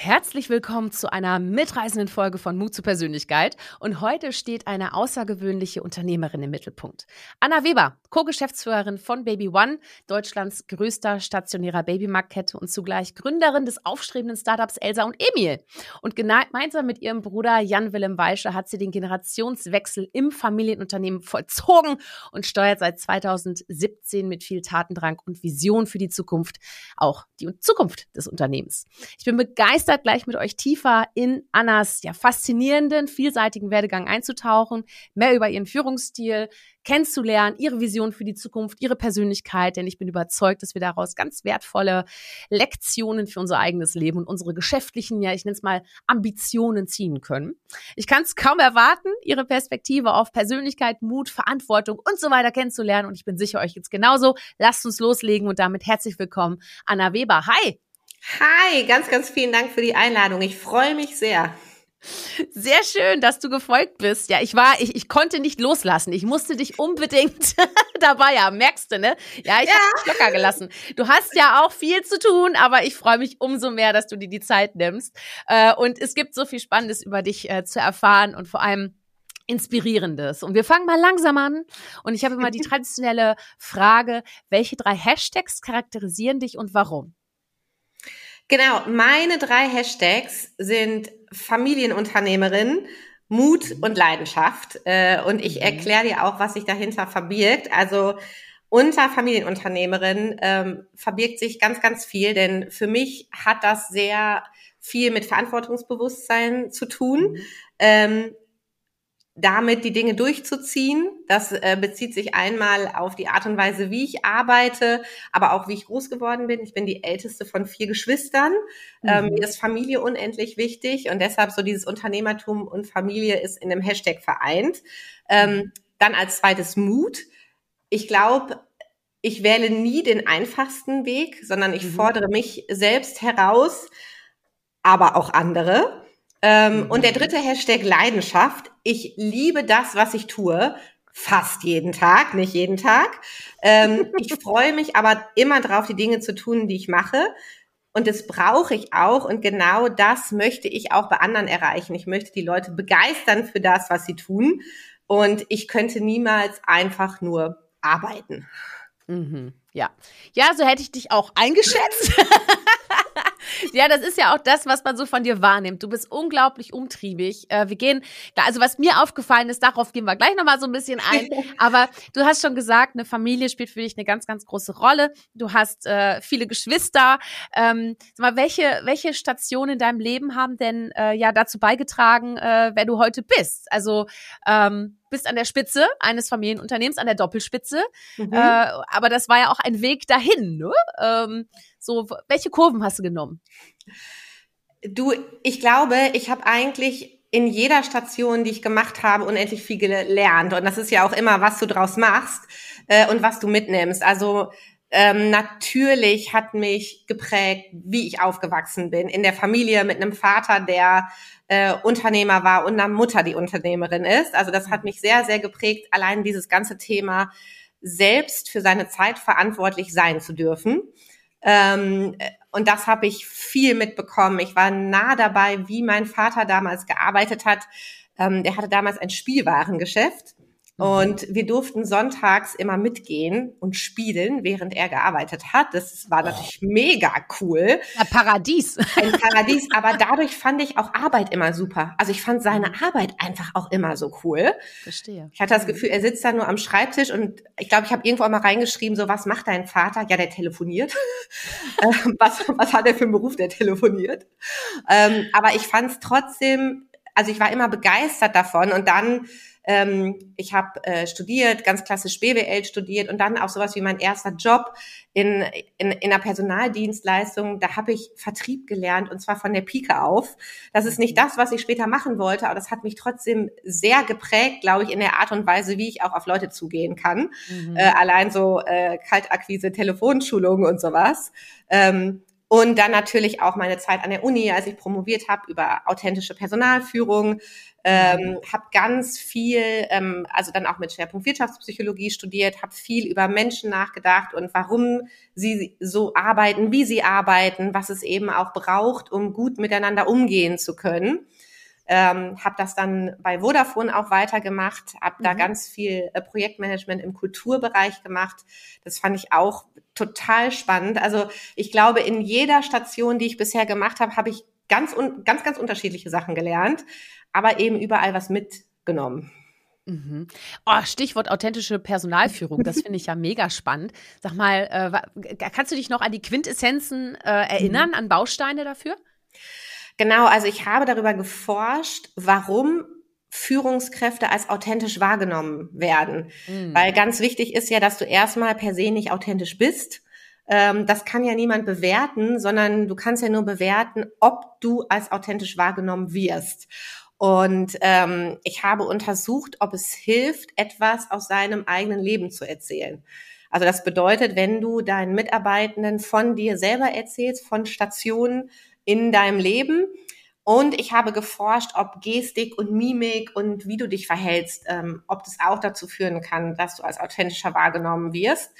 Herzlich willkommen zu einer mitreißenden Folge von Mut zur Persönlichkeit. Und heute steht eine außergewöhnliche Unternehmerin im Mittelpunkt. Anna Weber, Co-Geschäftsführerin von Baby One, Deutschlands größter stationärer Babymarktkette und zugleich Gründerin des aufstrebenden Startups Elsa und Emil. Und gemeinsam mit ihrem Bruder Jan-Willem Weische hat sie den Generationswechsel im Familienunternehmen vollzogen und steuert seit 2017 mit viel Tatendrang und Vision für die Zukunft auch die Zukunft des Unternehmens. Ich bin begeistert begeistert, gleich mit euch tiefer in Annas ja faszinierenden, vielseitigen Werdegang einzutauchen, mehr über ihren Führungsstil kennenzulernen, ihre Vision für die Zukunft, ihre Persönlichkeit, denn ich bin überzeugt, dass wir daraus ganz wertvolle Lektionen für unser eigenes Leben und unsere geschäftlichen, ja, ich nenne es mal Ambitionen ziehen können. Ich kann es kaum erwarten, ihre Perspektive auf Persönlichkeit, Mut, Verantwortung und so weiter kennenzulernen und ich bin sicher euch jetzt genauso. Lasst uns loslegen und damit herzlich willkommen Anna Weber. Hi! Hi, ganz, ganz vielen Dank für die Einladung. Ich freue mich sehr. Sehr schön, dass du gefolgt bist. Ja, ich war, ich, ich konnte nicht loslassen. Ich musste dich unbedingt dabei haben. Merkst du, ne? Ja, ich ja. habe dich locker gelassen. Du hast ja auch viel zu tun, aber ich freue mich umso mehr, dass du dir die Zeit nimmst. Äh, und es gibt so viel Spannendes über dich äh, zu erfahren und vor allem Inspirierendes. Und wir fangen mal langsam an. Und ich habe immer die traditionelle Frage, welche drei Hashtags charakterisieren dich und warum? Genau, meine drei Hashtags sind Familienunternehmerin, Mut und Leidenschaft. Äh, und ich mhm. erkläre dir auch, was sich dahinter verbirgt. Also unter Familienunternehmerin ähm, verbirgt sich ganz, ganz viel, denn für mich hat das sehr viel mit Verantwortungsbewusstsein zu tun. Mhm. Ähm, damit die Dinge durchzuziehen. Das äh, bezieht sich einmal auf die Art und Weise, wie ich arbeite, aber auch wie ich groß geworden bin. Ich bin die älteste von vier Geschwistern. Ähm, mhm. Ähm, mir ist Familie unendlich wichtig und deshalb so dieses Unternehmertum und Familie ist in einem Hashtag vereint. Ähm, dann als zweites Mut. Ich glaube, ich wähle nie den einfachsten Weg, sondern ich mhm. fordere mich selbst heraus, aber auch andere. Ähm, mhm. Und der dritte Hashtag Leidenschaft. Ich liebe das, was ich tue. Fast jeden Tag, nicht jeden Tag. Ähm, ich freue mich aber immer drauf, die Dinge zu tun, die ich mache. Und das brauche ich auch. Und genau das möchte ich auch bei anderen erreichen. Ich möchte die Leute begeistern für das, was sie tun. Und ich könnte niemals einfach nur arbeiten. Mhm. Ja. Ja, so hätte ich dich auch eingeschätzt. ja, das ist ja auch das, was man so von dir wahrnimmt. Du bist unglaublich umtriebig. Äh, wir gehen, also was mir aufgefallen ist, darauf gehen wir gleich nochmal so ein bisschen ein. Aber du hast schon gesagt, eine Familie spielt für dich eine ganz, ganz große Rolle. Du hast äh, viele Geschwister. Ähm, sag mal, welche, welche Stationen in deinem Leben haben denn äh, ja dazu beigetragen, äh, wer du heute bist? Also ähm, bist an der Spitze eines Familienunternehmens, an der Doppelspitze. Mhm. Äh, aber das war ja auch ein Weg dahin. Ne? Ähm, so, welche Kurven hast du genommen? Du, ich glaube, ich habe eigentlich in jeder Station, die ich gemacht habe, unendlich viel gelernt. Und das ist ja auch immer, was du draus machst äh, und was du mitnimmst. Also ähm, natürlich hat mich geprägt, wie ich aufgewachsen bin. In der Familie mit einem Vater, der äh, Unternehmer war und einer Mutter, die Unternehmerin ist. Also das hat mich sehr, sehr geprägt, allein dieses ganze Thema selbst für seine Zeit verantwortlich sein zu dürfen. Ähm, und das habe ich viel mitbekommen. Ich war nah dabei, wie mein Vater damals gearbeitet hat. Ähm, der hatte damals ein Spielwarengeschäft. Und wir durften sonntags immer mitgehen und spielen, während er gearbeitet hat. Das war natürlich oh. mega cool. Ein Paradies. Ein Paradies. Aber dadurch fand ich auch Arbeit immer super. Also ich fand seine mhm. Arbeit einfach auch immer so cool. Verstehe. Ich hatte das Gefühl, er sitzt da nur am Schreibtisch und ich glaube, ich habe irgendwo mal reingeschrieben, so was macht dein Vater? Ja, der telefoniert. Ähm, was, was hat er für einen Beruf? Der telefoniert. Ähm, aber ich fand es trotzdem, also ich war immer begeistert davon und dann ähm, ich habe äh, studiert, ganz klassisch BWL studiert und dann auch sowas wie mein erster Job in, in, in einer Personaldienstleistung. Da habe ich Vertrieb gelernt und zwar von der Pike auf. Das ist nicht das, was ich später machen wollte, aber das hat mich trotzdem sehr geprägt, glaube ich, in der Art und Weise, wie ich auch auf Leute zugehen kann. Mhm. Äh, allein so äh, Kaltakquise, Telefonschulungen und sowas. Ähm, Und dann natürlich auch meine Zeit an der Uni, als ich promoviert habe über authentische Personalführung, ähm, habe ganz viel, ähm, also dann auch mit Schwerpunkt Wirtschaftspsychologie studiert, habe viel über Menschen nachgedacht und warum sie so arbeiten, wie sie arbeiten, was es eben auch braucht, um gut miteinander umgehen zu können. Ähm, habe das dann bei Vodafone auch weitergemacht, habe mhm. da ganz viel äh, Projektmanagement im Kulturbereich gemacht. Das fand ich auch total spannend. Also ich glaube, in jeder Station, die ich bisher gemacht habe, habe ich ganz, ganz, ganz unterschiedliche Sachen gelernt, aber eben überall was mitgenommen. Mhm. Oh, Stichwort authentische Personalführung, das finde ich ja mega spannend. Sag mal, äh, kannst du dich noch an die Quintessenzen äh, erinnern, mhm. an Bausteine dafür? Genau, also ich habe darüber geforscht, warum Führungskräfte als authentisch wahrgenommen werden. Mhm. Weil ganz wichtig ist ja, dass du erstmal per se nicht authentisch bist. Ähm, das kann ja niemand bewerten, sondern du kannst ja nur bewerten, ob du als authentisch wahrgenommen wirst. Und ähm, ich habe untersucht, ob es hilft, etwas aus seinem eigenen Leben zu erzählen. Also das bedeutet, wenn du deinen Mitarbeitenden von dir selber erzählst, von Stationen, in deinem Leben. Und ich habe geforscht, ob Gestik und Mimik und wie du dich verhältst, ähm, ob das auch dazu führen kann, dass du als authentischer wahrgenommen wirst.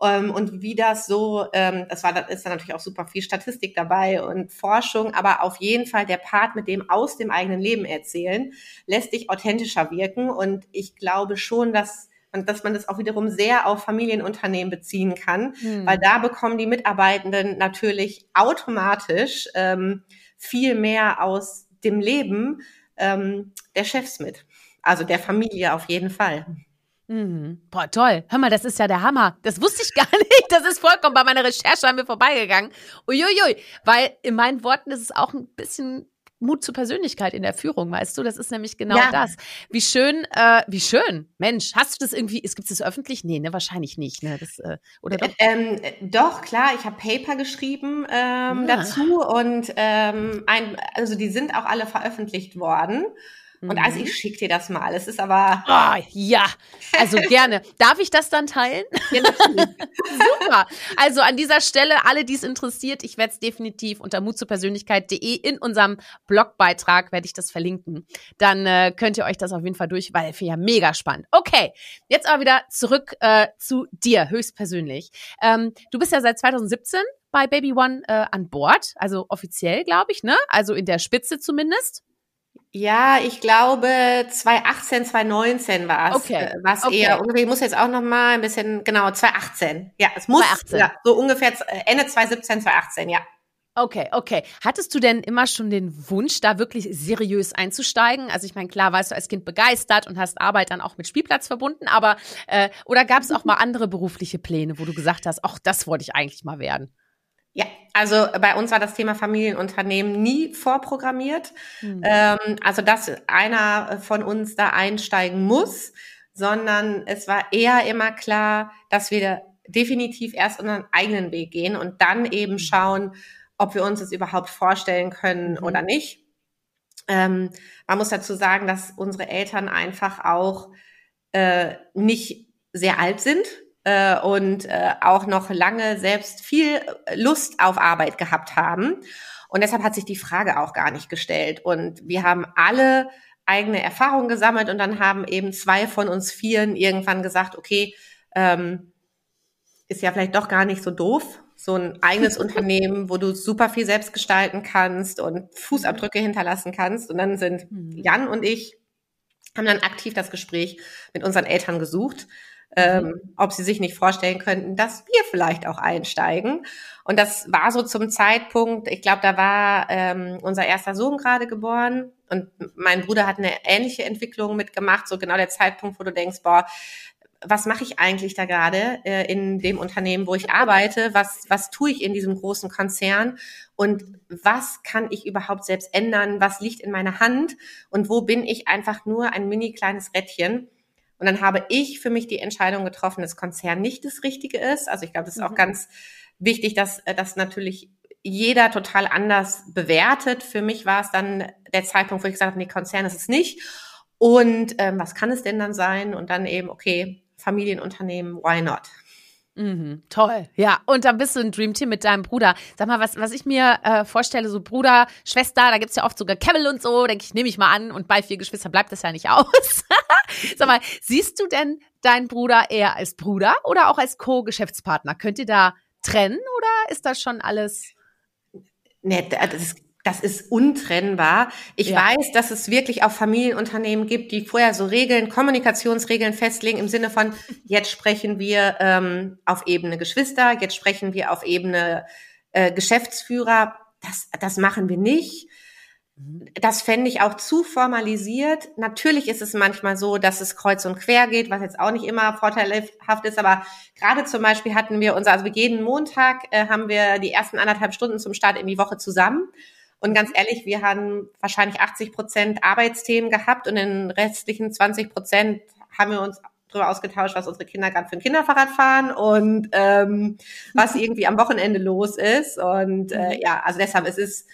Ähm, und wie das so, ähm, das war, das ist dann natürlich auch super viel Statistik dabei und Forschung, aber auf jeden Fall der Part mit dem aus dem eigenen Leben erzählen, lässt dich authentischer wirken. Und ich glaube schon, dass und dass man das auch wiederum sehr auf Familienunternehmen beziehen kann, hm. weil da bekommen die Mitarbeitenden natürlich automatisch ähm, viel mehr aus dem Leben ähm, der Chefs mit. Also der Familie auf jeden Fall. Mhm. Boah, toll. Hör mal, das ist ja der Hammer. Das wusste ich gar nicht. Das ist vollkommen bei meiner Recherche an mir vorbeigegangen. Uiuiui. Weil in meinen Worten ist es auch ein bisschen Mut zur Persönlichkeit in der Führung, weißt du? Das ist nämlich genau ja. das. Wie schön, äh, wie schön. Mensch, hast du das irgendwie, es gibt es öffentlich? Nee, ne, wahrscheinlich nicht, ne? Das, äh, oder doch? Ähm, doch, klar, ich habe Paper geschrieben ähm, ja. dazu und ähm, ein, also die sind auch alle veröffentlicht worden. Und also ich schicke dir das mal. Es ist aber. Oh, ja, also gerne. Darf ich das dann teilen? Ja, Super. Also an dieser Stelle, alle, die es interessiert, ich werde es definitiv unter mutzupersönlichkeit.de in unserem Blogbeitrag werde ich das verlinken. Dann äh, könnt ihr euch das auf jeden Fall durch, weil ja mega spannend. Okay, jetzt aber wieder zurück äh, zu dir höchstpersönlich. Ähm, du bist ja seit 2017 bei Baby One äh, an Bord, also offiziell, glaube ich, ne? Also in der Spitze zumindest. Ja, ich glaube 2018, 2019 war es. Okay. Äh, was okay. eher ungefähr, ich muss jetzt auch noch mal ein bisschen, genau, 2018. Ja, es muss 2018. Ja, so ungefähr äh, Ende 2017, 2018, ja. Okay, okay. Hattest du denn immer schon den Wunsch, da wirklich seriös einzusteigen? Also ich meine, klar, warst du als Kind begeistert und hast Arbeit dann auch mit Spielplatz verbunden, aber äh, oder gab es auch mal andere berufliche Pläne, wo du gesagt hast, ach, das wollte ich eigentlich mal werden? Ja, also bei uns war das Thema Familienunternehmen nie vorprogrammiert. Mhm. Ähm, also dass einer von uns da einsteigen muss, sondern es war eher immer klar, dass wir definitiv erst unseren eigenen Weg gehen und dann eben hm. schauen, ob wir uns das überhaupt vorstellen können mhm. oder nicht. Ähm, man muss dazu sagen, dass unsere Eltern einfach auch äh, nicht sehr alt sind äh, und äh, auch noch lange selbst viel Lust auf Arbeit gehabt haben. Und deshalb hat sich die Frage auch gar nicht gestellt. Und wir haben alle eigene Erfahrungen gesammelt und dann haben eben zwei von uns Vieren irgendwann gesagt, okay, ähm, ist ja vielleicht doch gar nicht so doof, so ein eigenes Unternehmen, wo du super viel selbst gestalten kannst und Fußabdrücke hinterlassen kannst. Und dann sind mhm. Jan und ich, haben dann aktiv das Gespräch mit unseren Eltern gesucht ähm, mhm. ob sie sich nicht vorstellen könnten, dass wir vielleicht auch einsteigen. Und das war so zum Zeitpunkt, ich glaube, da war ähm, unser erster Sohn gerade geboren und mein Bruder hat eine ähnliche Entwicklung mitgemacht, so genau der Zeitpunkt, wo du denkst, boah, was mache ich eigentlich da gerade äh, in dem Unternehmen, wo ich arbeite? Was, was tue ich in diesem großen Konzern? Und was kann ich überhaupt selbst ändern? Was liegt in meiner Hand? Und wo bin ich einfach nur ein mini kleines Rädchen? Und dann habe ich für mich die Entscheidung getroffen, dass Konzern nicht das Richtige ist. Also ich glaube, das ist mhm. auch ganz wichtig, dass äh, das natürlich jeder total anders bewertet. Für mich war es dann der Zeitpunkt, wo ich gesagt habe, nee, Konzern ist es nicht. Und ähm, was kann es denn dann sein? Und dann eben, okay, Familienunternehmen, why not? Mhm, toll. Ja, und dann bist du ein Dreamteam mit deinem Bruder. Sag mal, was, was ich mir äh, vorstelle, so Bruder, Schwester, da gibt's ja oft sogar Kevin und so, denke ich, nehme ich mal an. Und bei vier Geschwistern bleibt das ja nicht aus. Sag mal, siehst du denn deinen Bruder eher als Bruder oder auch als Co-Geschäftspartner? Könnt ihr da trennen oder ist das schon alles? Nee, das ist das ist untrennbar. Ich ja. weiß, dass es wirklich auch Familienunternehmen gibt, die vorher so Regeln, Kommunikationsregeln festlegen im Sinne von, jetzt sprechen wir ähm, auf Ebene Geschwister, jetzt sprechen wir auf Ebene äh, Geschäftsführer. Das, das machen wir nicht. Mhm. Das fände ich auch zu formalisiert. Natürlich ist es manchmal so, dass es kreuz und quer geht, was jetzt auch nicht immer vorteilhaft ist, aber gerade zum Beispiel hatten wir unser, also jeden Montag äh, haben wir die ersten anderthalb Stunden zum Start in die Woche zusammen. Und ganz ehrlich, wir haben wahrscheinlich 80 Prozent Arbeitsthemen gehabt und in den restlichen 20 Prozent haben wir uns darüber ausgetauscht, was unsere Kinder gerade für ein Kinderfahrrad fahren und ähm, was irgendwie am Wochenende los ist. Und äh, mhm. ja, also deshalb es ist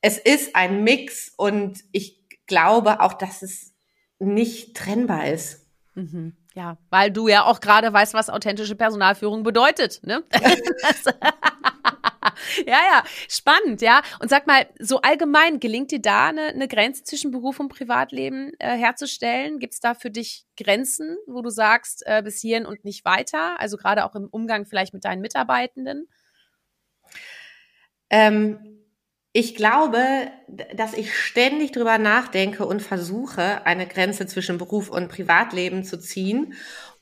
es ist ein Mix und ich glaube auch, dass es nicht trennbar ist. Mhm. Ja, weil du ja auch gerade weißt, was authentische Personalführung bedeutet. Ne? ja, ja, spannend, ja. Und sag mal, so allgemein, gelingt dir da eine, eine Grenze zwischen Beruf und Privatleben äh, herzustellen? Gibt es da für dich Grenzen, wo du sagst, äh, bis hierhin und nicht weiter? Also gerade auch im Umgang vielleicht mit deinen Mitarbeitenden? Ähm, ich glaube, dass ich ständig drüber nachdenke und versuche, eine Grenze zwischen Beruf und Privatleben zu ziehen.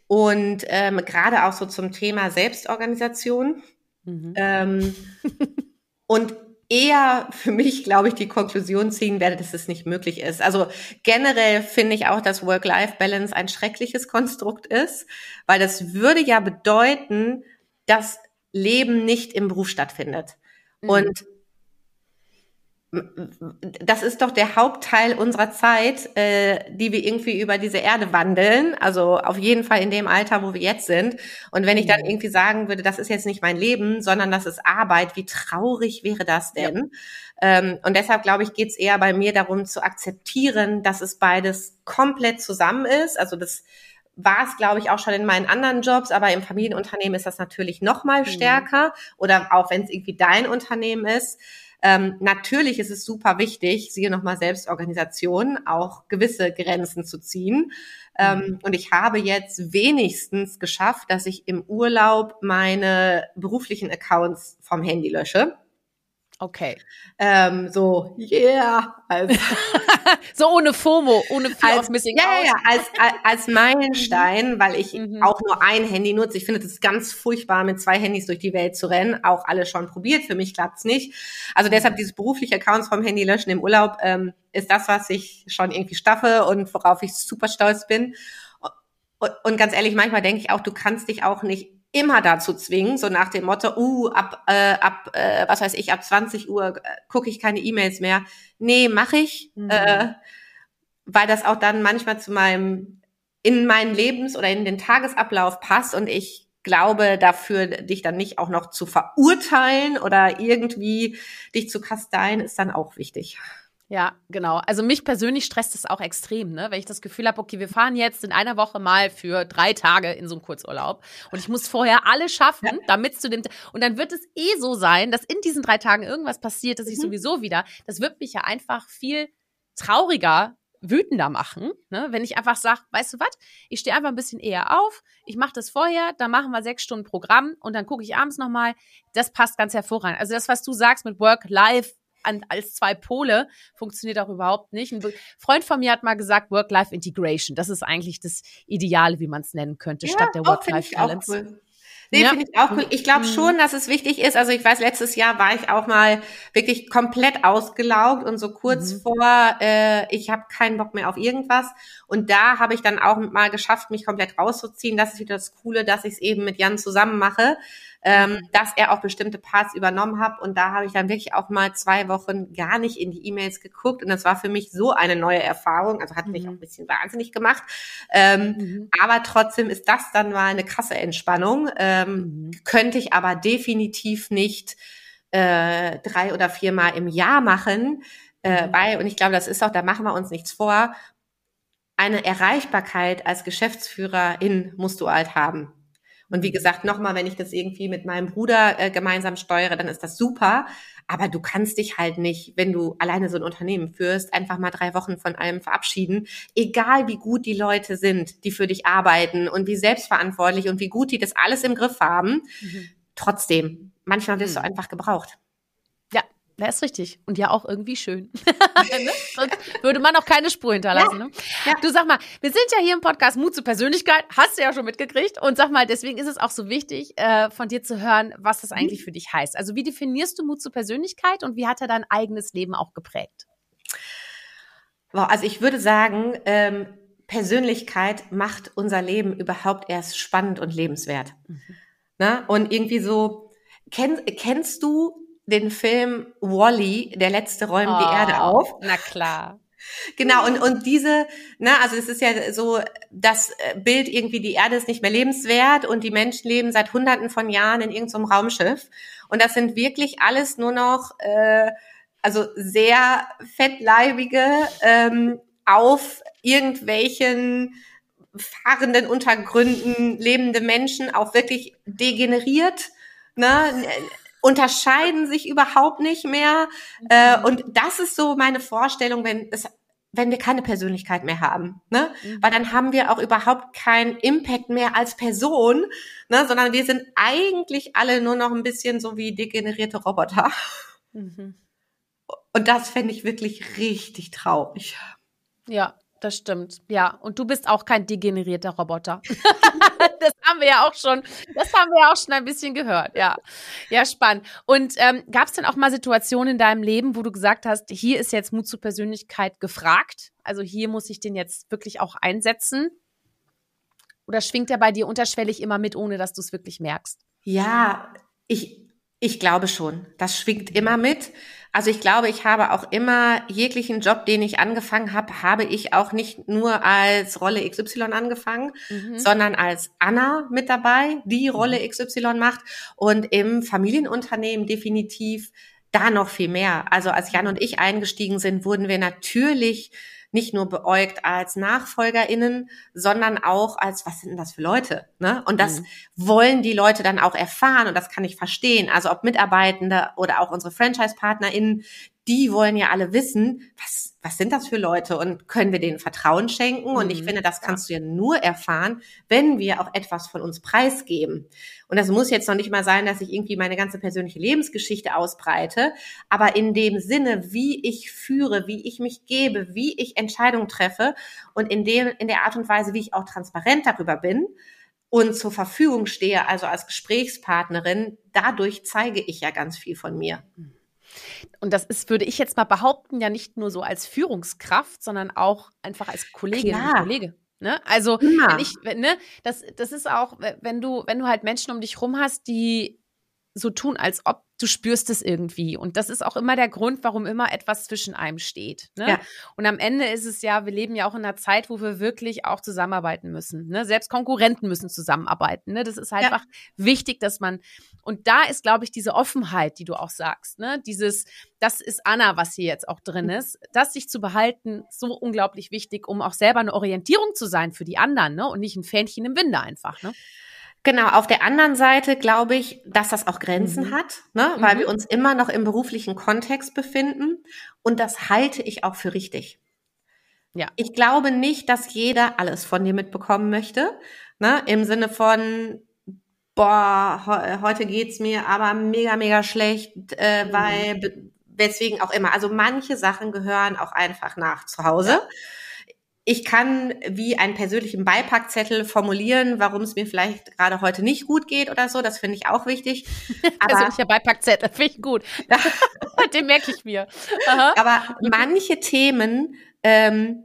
Und ähm, gerade auch so zum Thema Selbstorganisation. Mhm. Ähm, und eher für mich, glaube ich, die Konklusion ziehen werde, dass es nicht möglich ist. Also generell finde ich auch, dass Work-Life-Balance ein schreckliches Konstrukt ist, weil das würde ja bedeuten, dass Leben nicht im Beruf stattfindet. Mhm. Und das ist doch der Hauptteil unserer Zeit, äh, die wir irgendwie über diese Erde wandeln. Also auf jeden Fall in dem Alter, wo wir jetzt sind. Und wenn ich dann mhm. irgendwie sagen würde, das ist jetzt nicht mein Leben, sondern das ist Arbeit, wie traurig wäre das denn? Ja. Ähm, und deshalb glaube ich, geht es eher bei mir darum zu akzeptieren, dass es beides komplett zusammen ist. Also das war es, glaube ich, auch schon in meinen anderen Jobs, aber im Familienunternehmen ist das natürlich noch mal mhm. stärker. Oder auch wenn es irgendwie dein Unternehmen ist. Ähm, natürlich ist es super wichtig, siehe nochmal Selbstorganisation, auch gewisse Grenzen zu ziehen. Ähm, mhm. und ich habe jetzt wenigstens geschafft, dass ich im Urlaub meine beruflichen Accounts vom Handy lösche. Okay. Ähm, so, yeah. Also, so ohne FOMO, ohne Fear als, Missing ja, Out. Ja, als, als Meilenstein, mhm. weil ich mhm. auch nur ein Handy nutze. Ich finde es ganz furchtbar, mit zwei Handys durch die Welt zu rennen. Auch alle schon probiert. Für mich klappt's nicht. Also deshalb dieses berufliche Accounts vom Handy löschen im Urlaub ähm, ist das, was ich schon irgendwie staffe und worauf ich super stolz bin. Und, und ganz ehrlich, manchmal denke ich auch, du kannst dich auch nicht immer dazu zwingen, so nach dem Motto, uh, ab, äh, ab äh, was weiß ich, ab 20 Uhr äh, gucke ich keine E-Mails mehr. Nee, mache ich, mhm. äh, weil das auch dann manchmal zu meinem, in meinen Lebens- oder in den Tagesablauf passt und ich glaube, dafür dich dann nicht auch noch zu verurteilen oder irgendwie dich zu kasteien, ist dann auch wichtig. Ja, genau. Also mich persönlich stresst es auch extrem, ne? wenn ich das Gefühl habe, okay, wir fahren jetzt in einer Woche mal für drei Tage in so einen Kurzurlaub und ich muss vorher alles schaffen, damit zu dem und dann wird es eh so sein, dass in diesen drei Tagen irgendwas passiert, dass ich mhm. sowieso wieder, das wird mich ja einfach viel trauriger wütender machen, ne? wenn ich einfach sage, weißt du was, ich stehe einfach ein bisschen eher auf, ich mache das vorher, dann machen wir sechs Stunden Programm und dann gucke ich abends nochmal. Das passt ganz hervorragend. Also das, was du sagst mit Work, Life, an, als zwei Pole funktioniert auch überhaupt nicht. Ein Freund von mir hat mal gesagt, Work-Life-Integration. Das ist eigentlich das Ideale, wie man es nennen könnte, ja, statt der Work-Life-Balance. Cool. Nee, ja. finde ich auch cool. Ich glaube mhm. schon, dass es wichtig ist. Also ich weiß, letztes Jahr war ich auch mal wirklich komplett ausgelaugt und so kurz mhm. vor, äh, ich habe keinen Bock mehr auf irgendwas. Und da habe ich dann auch mal geschafft, mich komplett rauszuziehen. Das ist wieder das Coole, dass ich es eben mit Jan zusammen mache ähm, dass er auch bestimmte Parts übernommen hat. Und da habe ich dann wirklich auch mal zwei Wochen gar nicht in die E-Mails geguckt. Und das war für mich so eine neue Erfahrung. Also hat mich mhm. auch ein bisschen wahnsinnig gemacht. Ähm, mhm. Aber trotzdem ist das dann mal eine krasse Entspannung. Ähm, mhm. Könnte ich aber definitiv nicht äh, drei oder viermal im Jahr machen. Äh, mhm. weil, und ich glaube, das ist auch, da machen wir uns nichts vor, eine Erreichbarkeit als Geschäftsführerin musst du halt haben. Und wie gesagt, nochmal, wenn ich das irgendwie mit meinem Bruder äh, gemeinsam steuere, dann ist das super. Aber du kannst dich halt nicht, wenn du alleine so ein Unternehmen führst, einfach mal drei Wochen von allem verabschieden. Egal wie gut die Leute sind, die für dich arbeiten und wie selbstverantwortlich und wie gut die das alles im Griff haben. Mhm. Trotzdem, manchmal wirst mhm. du einfach gebraucht. Ja, ist richtig. Und ja auch irgendwie schön. ne? Sonst würde man auch keine Spur hinterlassen. Ja. Ne? Ja. Du sag mal, wir sind ja hier im Podcast Mut zur Persönlichkeit, hast du ja schon mitgekriegt. Und sag mal, deswegen ist es auch so wichtig, äh, von dir zu hören, was das eigentlich für dich heißt. Also wie definierst du Mut zur Persönlichkeit und wie hat er dein eigenes Leben auch geprägt? Wow, also ich würde sagen, ähm, Persönlichkeit macht unser Leben überhaupt erst spannend und lebenswert. Mhm. Ne? Und irgendwie so, kenn, kennst du den Film Wally, der letzte räumt oh, die Erde auf. Na klar. Genau, und, und diese, ne, also es ist ja so, das Bild irgendwie, die Erde ist nicht mehr lebenswert und die Menschen leben seit hunderten von Jahren in irgendeinem Raumschiff. Und das sind wirklich alles nur noch, äh, also sehr fettleibige, ähm, auf irgendwelchen fahrenden Untergründen lebende Menschen, auch wirklich degeneriert, ne, unterscheiden sich überhaupt nicht mehr. Äh, mhm. und das ist so meine Vorstellung, wenn es wenn wir keine Persönlichkeit mehr haben, ne? Mhm. Weil dann haben wir auch überhaupt keinen Impact mehr als Person, ne? Sondern wir sind eigentlich alle nur noch ein bisschen so wie degenerierte Roboter. Mhm. Und das fände ich wirklich richtig traurig. Ja, das stimmt. Ja, und du bist auch kein degenerierter Roboter. das haben wir ja auch schon, das haben wir ja auch schon ein bisschen gehört. Ja, ja, spannend. Und ähm, gab es denn auch mal Situationen in deinem Leben, wo du gesagt hast, hier ist jetzt Mut zur Persönlichkeit gefragt? Also hier muss ich den jetzt wirklich auch einsetzen? Oder schwingt er bei dir unterschwellig immer mit, ohne dass du es wirklich merkst? Ja, ich, ich glaube schon. Das schwingt immer mit. Also ich glaube, ich habe auch immer jeglichen Job, den ich angefangen habe, habe ich auch nicht nur als Rolle XY angefangen, mhm. sondern als Anna mit dabei, die mhm. Rolle XY macht und im Familienunternehmen definitiv da noch viel mehr. Also als Jan und ich eingestiegen sind, wurden wir natürlich nicht nur beäugt als NachfolgerInnen, sondern auch als, was sind denn das für Leute? Ne? Und das mhm. wollen die Leute dann auch erfahren und das kann ich verstehen. Also ob Mitarbeitende oder auch unsere Franchise-PartnerInnen, die wollen ja alle wissen, was, was sind das für Leute und können wir denen Vertrauen schenken? Und ich mhm. finde, das kannst du ja nur erfahren, wenn wir auch etwas von uns preisgeben. Und das muss jetzt noch nicht mal sein, dass ich irgendwie meine ganze persönliche Lebensgeschichte ausbreite, aber in dem Sinne, wie ich führe, wie ich mich gebe, wie ich Entscheidungen treffe und in dem, in der Art und Weise, wie ich auch transparent darüber bin, und zur Verfügung stehe, also als Gesprächspartnerin, dadurch zeige ich ja ganz viel von mir. Und das ist, würde ich jetzt mal behaupten, ja nicht nur so als Führungskraft, sondern auch einfach als Kollegin Klar. und Kollege. Ne? Also, ja. wenn ich, ne, das, das ist auch, wenn du, wenn du halt Menschen um dich rum hast, die so tun, als ob du spürst es irgendwie. Und das ist auch immer der Grund, warum immer etwas zwischen einem steht. Ne? Ja. Und am Ende ist es ja, wir leben ja auch in einer Zeit, wo wir wirklich auch zusammenarbeiten müssen. Ne? Selbst Konkurrenten müssen zusammenarbeiten. Ne? Das ist einfach ja. wichtig, dass man, und da ist, glaube ich, diese Offenheit, die du auch sagst, ne? dieses, das ist Anna, was hier jetzt auch drin ist, das sich zu behalten, so unglaublich wichtig, um auch selber eine Orientierung zu sein für die anderen ne? und nicht ein Fähnchen im Winde einfach. Ne? Genau, auf der anderen Seite glaube ich, dass das auch Grenzen mhm. hat, ne? weil mhm. wir uns immer noch im beruflichen Kontext befinden und das halte ich auch für richtig. Ja. Ich glaube nicht, dass jeder alles von dir mitbekommen möchte, ne? im Sinne von, boah, he heute geht's mir aber mega, mega schlecht, äh, mhm. weil, weswegen auch immer. Also manche Sachen gehören auch einfach nach zu Hause. Ja ich kann wie einen persönlichen Beipackzettel formulieren, warum es mir vielleicht gerade heute nicht gut geht oder so. Das finde ich auch wichtig. Aber, Persönlicher Beipackzettel finde ich gut. Den merke ich mir. Aha. Aber manche Themen, ähm,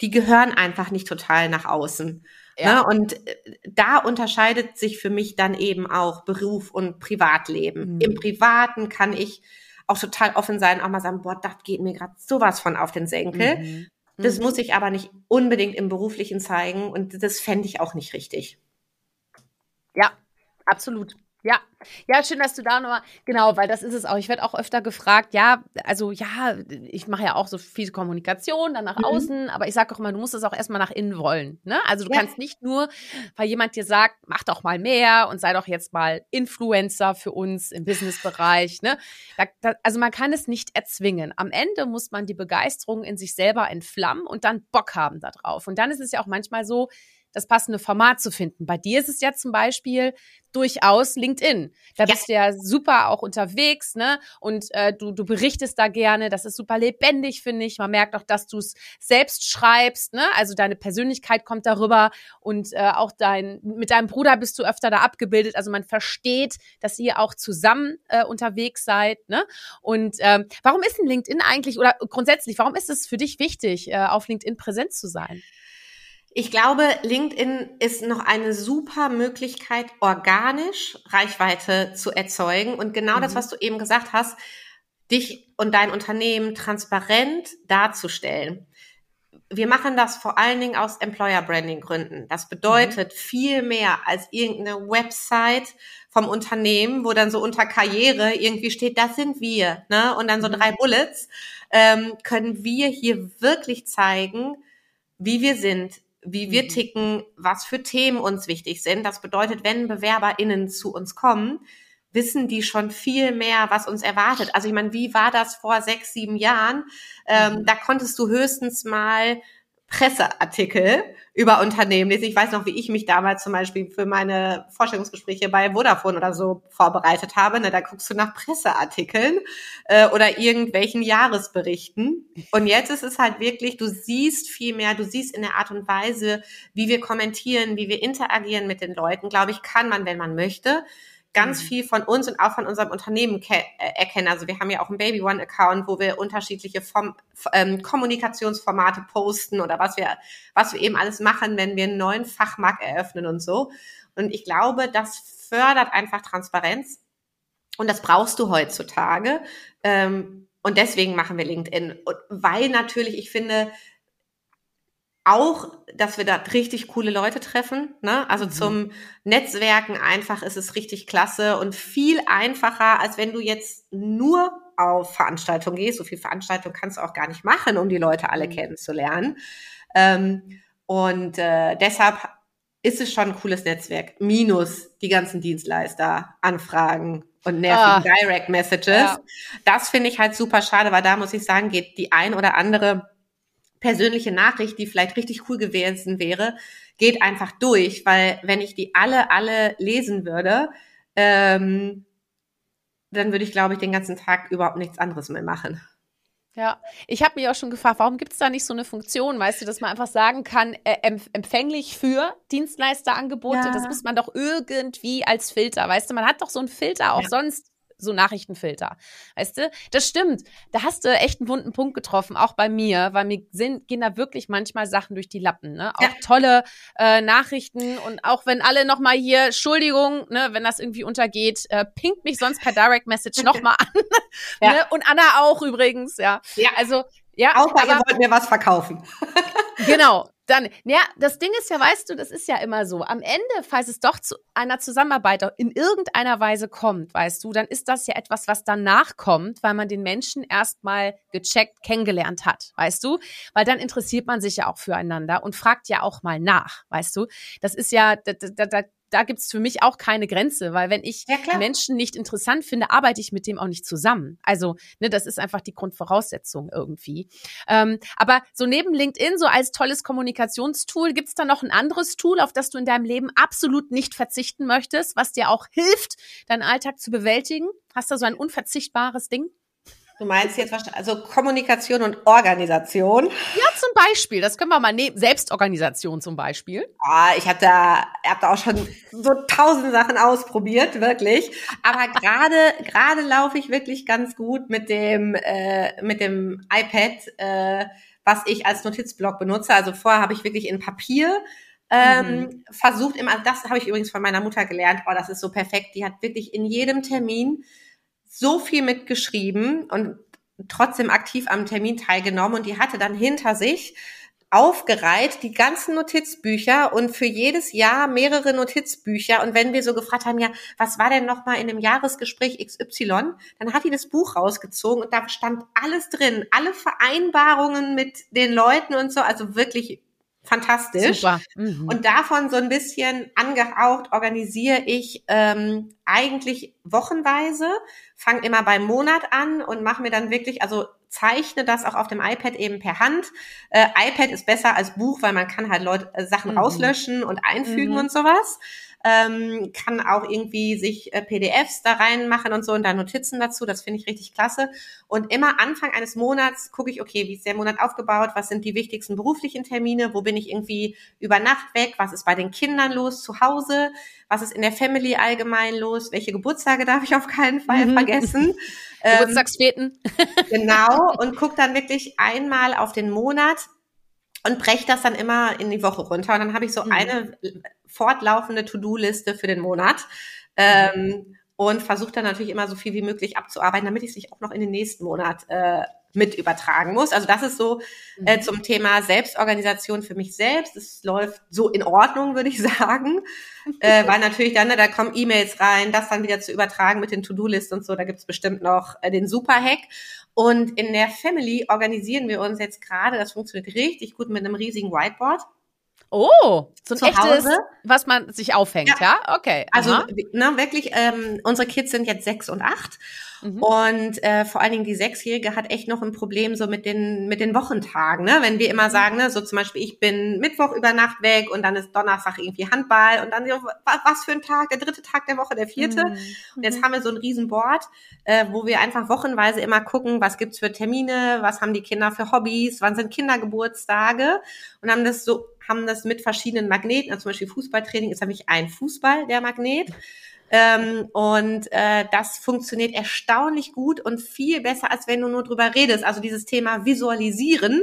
die gehören einfach nicht total nach außen. Ja. Ne? Und äh, da unterscheidet sich für mich dann eben auch Beruf und Privatleben. Mhm. Im Privaten kann ich auch total offen sein, auch mal sagen, boah, das geht mir gerade sowas von auf den Senkel. Mhm. Das mhm. muss ich aber nicht unbedingt im Beruflichen zeigen und das fände ich auch nicht richtig. Ja, absolut. Ja, ja, schön, dass du da nochmal, genau, weil das ist es auch. Ich werde auch öfter gefragt, ja, also ja, ich mache ja auch so viel Kommunikation dann nach mhm. außen, aber ich sage auch immer, du musst es auch erstmal nach innen wollen. Ne? Also du ja. kannst nicht nur, weil jemand dir sagt, mach doch mal mehr und sei doch jetzt mal Influencer für uns im Businessbereich. Ne? Da, da, also man kann es nicht erzwingen. Am Ende muss man die Begeisterung in sich selber entflammen und dann Bock haben darauf. Und dann ist es ja auch manchmal so, das passende Format zu finden. Bei dir ist es ja zum Beispiel durchaus LinkedIn. Da ja. bist du ja super auch unterwegs, ne? Und äh, du, du berichtest da gerne. Das ist super lebendig, finde ich. Man merkt auch, dass du es selbst schreibst, ne? Also deine Persönlichkeit kommt darüber und äh, auch dein mit deinem Bruder bist du öfter da abgebildet. Also man versteht, dass ihr auch zusammen äh, unterwegs seid, ne? Und ähm, warum ist denn LinkedIn eigentlich oder grundsätzlich, warum ist es für dich wichtig, äh, auf LinkedIn präsent zu sein? Ich glaube, LinkedIn ist noch eine super Möglichkeit, organisch Reichweite zu erzeugen. Und genau mhm. das, was du eben gesagt hast, dich und dein Unternehmen transparent darzustellen. Wir machen das vor allen Dingen aus Employer Branding Gründen. Das bedeutet mhm. viel mehr als irgendeine Website vom Unternehmen, wo dann so unter Karriere irgendwie steht, das sind wir, ne? Und dann so mhm. drei Bullets, ähm, können wir hier wirklich zeigen, wie wir sind, wie wir mhm. ticken, was für Themen uns wichtig sind. Das bedeutet, wenn BewerberInnen zu uns kommen, wissen die schon viel mehr, was uns erwartet. Also ich meine, wie war das vor sechs, sieben Jahren? Ähm, mhm. da konntest du höchstens mal Presseartikel über Unternehmen lesen. Ich weiß noch, wie ich mich damals zum Beispiel für meine Vorstellungsgespräche bei Vodafone oder so vorbereitet habe. Ne, da guckst du nach Presseartikeln äh, oder irgendwelchen Jahresberichten. Und jetzt ist es halt wirklich, du siehst viel mehr, du siehst in der Art und Weise, wie wir kommentieren, wie wir interagieren mit den Leuten, glaube ich, kann man, wenn man möchte, ganz mhm. viel von uns und auch von unserem Unternehmen äh, erkennen. Also wir haben ja auch einen Baby One Account, wo wir unterschiedliche Form, ähm, Kommunikationsformate posten oder was wir, was wir eben alles machen, wenn wir einen neuen Fachmarkt eröffnen und so. Und ich glaube, das fördert einfach Transparenz. Und das brauchst du heutzutage. Ähm, und deswegen machen wir LinkedIn. Und weil natürlich, ich finde, auch, dass wir da richtig coole Leute treffen. Ne? Also mhm. zum Netzwerken einfach ist es richtig klasse und viel einfacher, als wenn du jetzt nur auf Veranstaltungen gehst. So viel Veranstaltung kannst du auch gar nicht machen, um die Leute alle mhm. kennenzulernen. Ähm, und äh, deshalb ist es schon ein cooles Netzwerk. Minus die ganzen Dienstleister, Anfragen und nervigen ah, Direct Messages. Ja. Das finde ich halt super schade, weil da muss ich sagen, geht die ein oder andere persönliche Nachricht, die vielleicht richtig cool gewesen wäre, geht einfach durch, weil wenn ich die alle, alle lesen würde, ähm, dann würde ich, glaube ich, den ganzen Tag überhaupt nichts anderes mehr machen. Ja, ich habe mich auch schon gefragt, warum gibt es da nicht so eine Funktion, weißt du, dass man einfach sagen kann, äh, empfänglich für Dienstleisterangebote, ja. das muss man doch irgendwie als Filter, weißt du, man hat doch so einen Filter auch ja. sonst so Nachrichtenfilter. Weißt du? Das stimmt. Da hast du echt einen wunden Punkt getroffen, auch bei mir, weil mir sind, gehen da wirklich manchmal Sachen durch die Lappen. Ne? Auch ja. tolle äh, Nachrichten und auch wenn alle nochmal hier, Entschuldigung, ne, wenn das irgendwie untergeht, äh, pinkt mich sonst per Direct Message nochmal an. ja. ne? Und Anna auch übrigens, ja. Ja. Also, ja. Auch aber, ihr wollt mir was verkaufen. genau. Dann, ja, das Ding ist ja, weißt du, das ist ja immer so. Am Ende, falls es doch zu einer Zusammenarbeit in irgendeiner Weise kommt, weißt du, dann ist das ja etwas, was danach kommt, weil man den Menschen erstmal gecheckt, kennengelernt hat, weißt du? Weil dann interessiert man sich ja auch füreinander und fragt ja auch mal nach, weißt du? Das ist ja, da, da, da da gibt's für mich auch keine Grenze, weil wenn ich ja, Menschen nicht interessant finde, arbeite ich mit dem auch nicht zusammen. Also, ne, das ist einfach die Grundvoraussetzung irgendwie. Ähm, aber so neben LinkedIn, so als tolles Kommunikationstool, gibt's da noch ein anderes Tool, auf das du in deinem Leben absolut nicht verzichten möchtest, was dir auch hilft, deinen Alltag zu bewältigen? Hast du so ein unverzichtbares Ding? Du meinst jetzt wahrscheinlich, also Kommunikation und Organisation? Ja, zum Beispiel. Das können wir mal nehmen. Selbstorganisation zum Beispiel. Ah, ich habe da, hab da auch schon so tausend Sachen ausprobiert, wirklich. Aber gerade, gerade laufe ich wirklich ganz gut mit dem, äh, mit dem iPad, äh, was ich als Notizblock benutze. Also vorher habe ich wirklich in Papier ähm, mhm. versucht immer, das habe ich übrigens von meiner Mutter gelernt, oh, das ist so perfekt. Die hat wirklich in jedem Termin so viel mitgeschrieben und trotzdem aktiv am Termin teilgenommen und die hatte dann hinter sich aufgereiht, die ganzen Notizbücher und für jedes Jahr mehrere Notizbücher. Und wenn wir so gefragt haben, ja, was war denn noch mal in dem Jahresgespräch XY, dann hat die das Buch rausgezogen und da stand alles drin, alle Vereinbarungen mit den Leuten und so, also wirklich fantastisch. Super. Mhm. Und davon so ein bisschen angehaucht organisiere ich ähm, eigentlich wochenweise, fange immer beim Monat an und mache mir dann wirklich, also zeichne das auch auf dem iPad eben per Hand. Äh, iPad ist besser als Buch, weil man kann halt Leute äh, Sachen mhm. rauslöschen und einfügen mhm. und sowas ähm, kann auch irgendwie sich äh, PDFs da reinmachen und so und da Notizen dazu. Das finde ich richtig klasse. Und immer Anfang eines Monats gucke ich, okay, wie ist der Monat aufgebaut? Was sind die wichtigsten beruflichen Termine? Wo bin ich irgendwie über Nacht weg? Was ist bei den Kindern los zu Hause? Was ist in der Family allgemein los? Welche Geburtstage darf ich auf keinen Fall mhm. vergessen? Geburtstagsfeten. genau. Und gucke dann wirklich einmal auf den Monat und breche das dann immer in die Woche runter. Und dann habe ich so mhm. eine fortlaufende To-Do-Liste für den Monat. Ähm, und versuche dann natürlich immer so viel wie möglich abzuarbeiten, damit ich es nicht auch noch in den nächsten Monat äh, mit übertragen muss. Also das ist so äh, mhm. zum Thema Selbstorganisation für mich selbst. Es läuft so in Ordnung, würde ich sagen. äh, weil natürlich dann, ne, da kommen E-Mails rein, das dann wieder zu übertragen mit den To-Do-Listen und so. Da gibt's bestimmt noch äh, den Super-Hack. Und in der Family organisieren wir uns jetzt gerade, das funktioniert richtig gut mit einem riesigen Whiteboard. Oh, so ein echtes, Hause. was man sich aufhängt, ja? ja? Okay. Also ne, wirklich, ähm, unsere Kids sind jetzt sechs und acht Mhm. Und äh, vor allen Dingen die Sechsjährige hat echt noch ein Problem so mit den mit den Wochentagen. Ne? Wenn wir immer mhm. sagen, ne, so zum Beispiel, ich bin Mittwoch über Nacht weg und dann ist Donnerstag irgendwie Handball und dann was für ein Tag, der dritte Tag der Woche, der vierte. Mhm. Und jetzt mhm. haben wir so ein Riesenboard, äh, wo wir einfach wochenweise immer gucken, was gibt's für Termine, was haben die Kinder für Hobbys, wann sind Kindergeburtstage und haben das so haben das mit verschiedenen Magneten, also zum Beispiel Fußballtraining ist nämlich ein Fußball, der Magnet. Ähm, und äh, das funktioniert erstaunlich gut und viel besser, als wenn du nur drüber redest. Also dieses Thema Visualisieren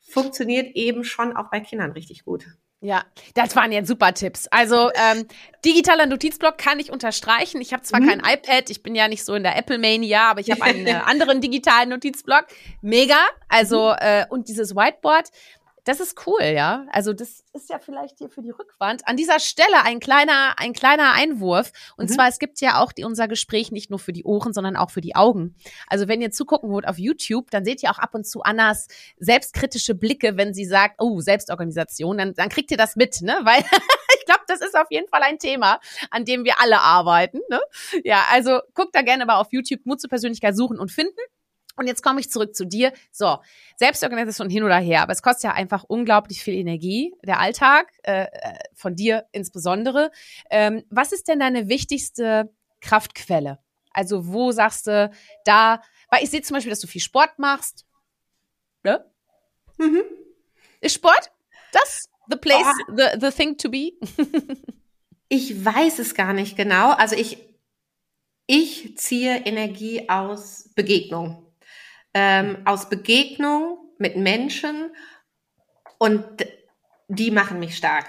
funktioniert eben schon auch bei Kindern richtig gut. Ja, das waren jetzt super Tipps. Also ähm, digitaler Notizblock kann ich unterstreichen. Ich habe zwar mhm. kein iPad, ich bin ja nicht so in der Apple Mania, aber ich habe einen äh, anderen digitalen Notizblock. Mega. Also mhm. äh, und dieses Whiteboard, das ist cool, ja. Also das ist ja vielleicht hier für die Rückwand. An dieser Stelle ein kleiner, ein kleiner Einwurf. Und mhm. zwar, es gibt ja auch die, unser Gespräch nicht nur für die Ohren, sondern auch für die Augen. Also wenn ihr zugucken wollt auf YouTube, dann seht ihr auch ab und zu Annas selbstkritische Blicke, wenn sie sagt, oh, Selbstorganisation, dann, dann kriegt ihr das mit, ne? Weil ich glaube, das ist auf jeden Fall ein Thema, an dem wir alle arbeiten. Ne? Ja, also guckt da gerne mal auf YouTube Mut zur Persönlichkeit suchen und finden. Und jetzt komme ich zurück zu dir. So, Selbstorganisation hin oder her, aber es kostet ja einfach unglaublich viel Energie, der Alltag, äh, äh, von dir insbesondere. Ähm, was ist denn deine wichtigste Kraftquelle? Also wo sagst du, da, weil ich sehe zum Beispiel, dass du viel Sport machst. Ne? Mhm. Ist Sport das the place, oh. the, the thing to be? ich weiß es gar nicht genau. Also ich, ich ziehe Energie aus Begegnung ähm, aus Begegnung mit Menschen und die machen mich stark.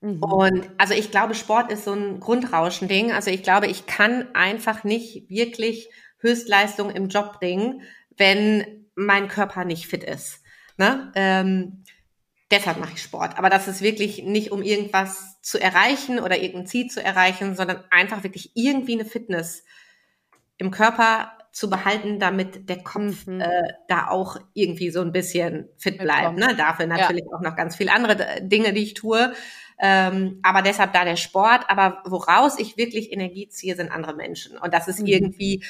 Mhm. Und also ich glaube, Sport ist so ein Grundrauschending. Also ich glaube, ich kann einfach nicht wirklich Höchstleistung im Job bringen, wenn mein Körper nicht fit ist. Ne? Ähm, deshalb mache ich Sport. Aber das ist wirklich nicht, um irgendwas zu erreichen oder irgendein Ziel zu erreichen, sondern einfach wirklich irgendwie eine Fitness im Körper zu behalten, damit der Kopf mhm. äh, da auch irgendwie so ein bisschen fit bleibt. Ne? Dafür natürlich ja. auch noch ganz viele andere Dinge, die ich tue. Ähm, aber deshalb da der Sport. Aber woraus ich wirklich Energie ziehe, sind andere Menschen. Und das ist mhm. irgendwie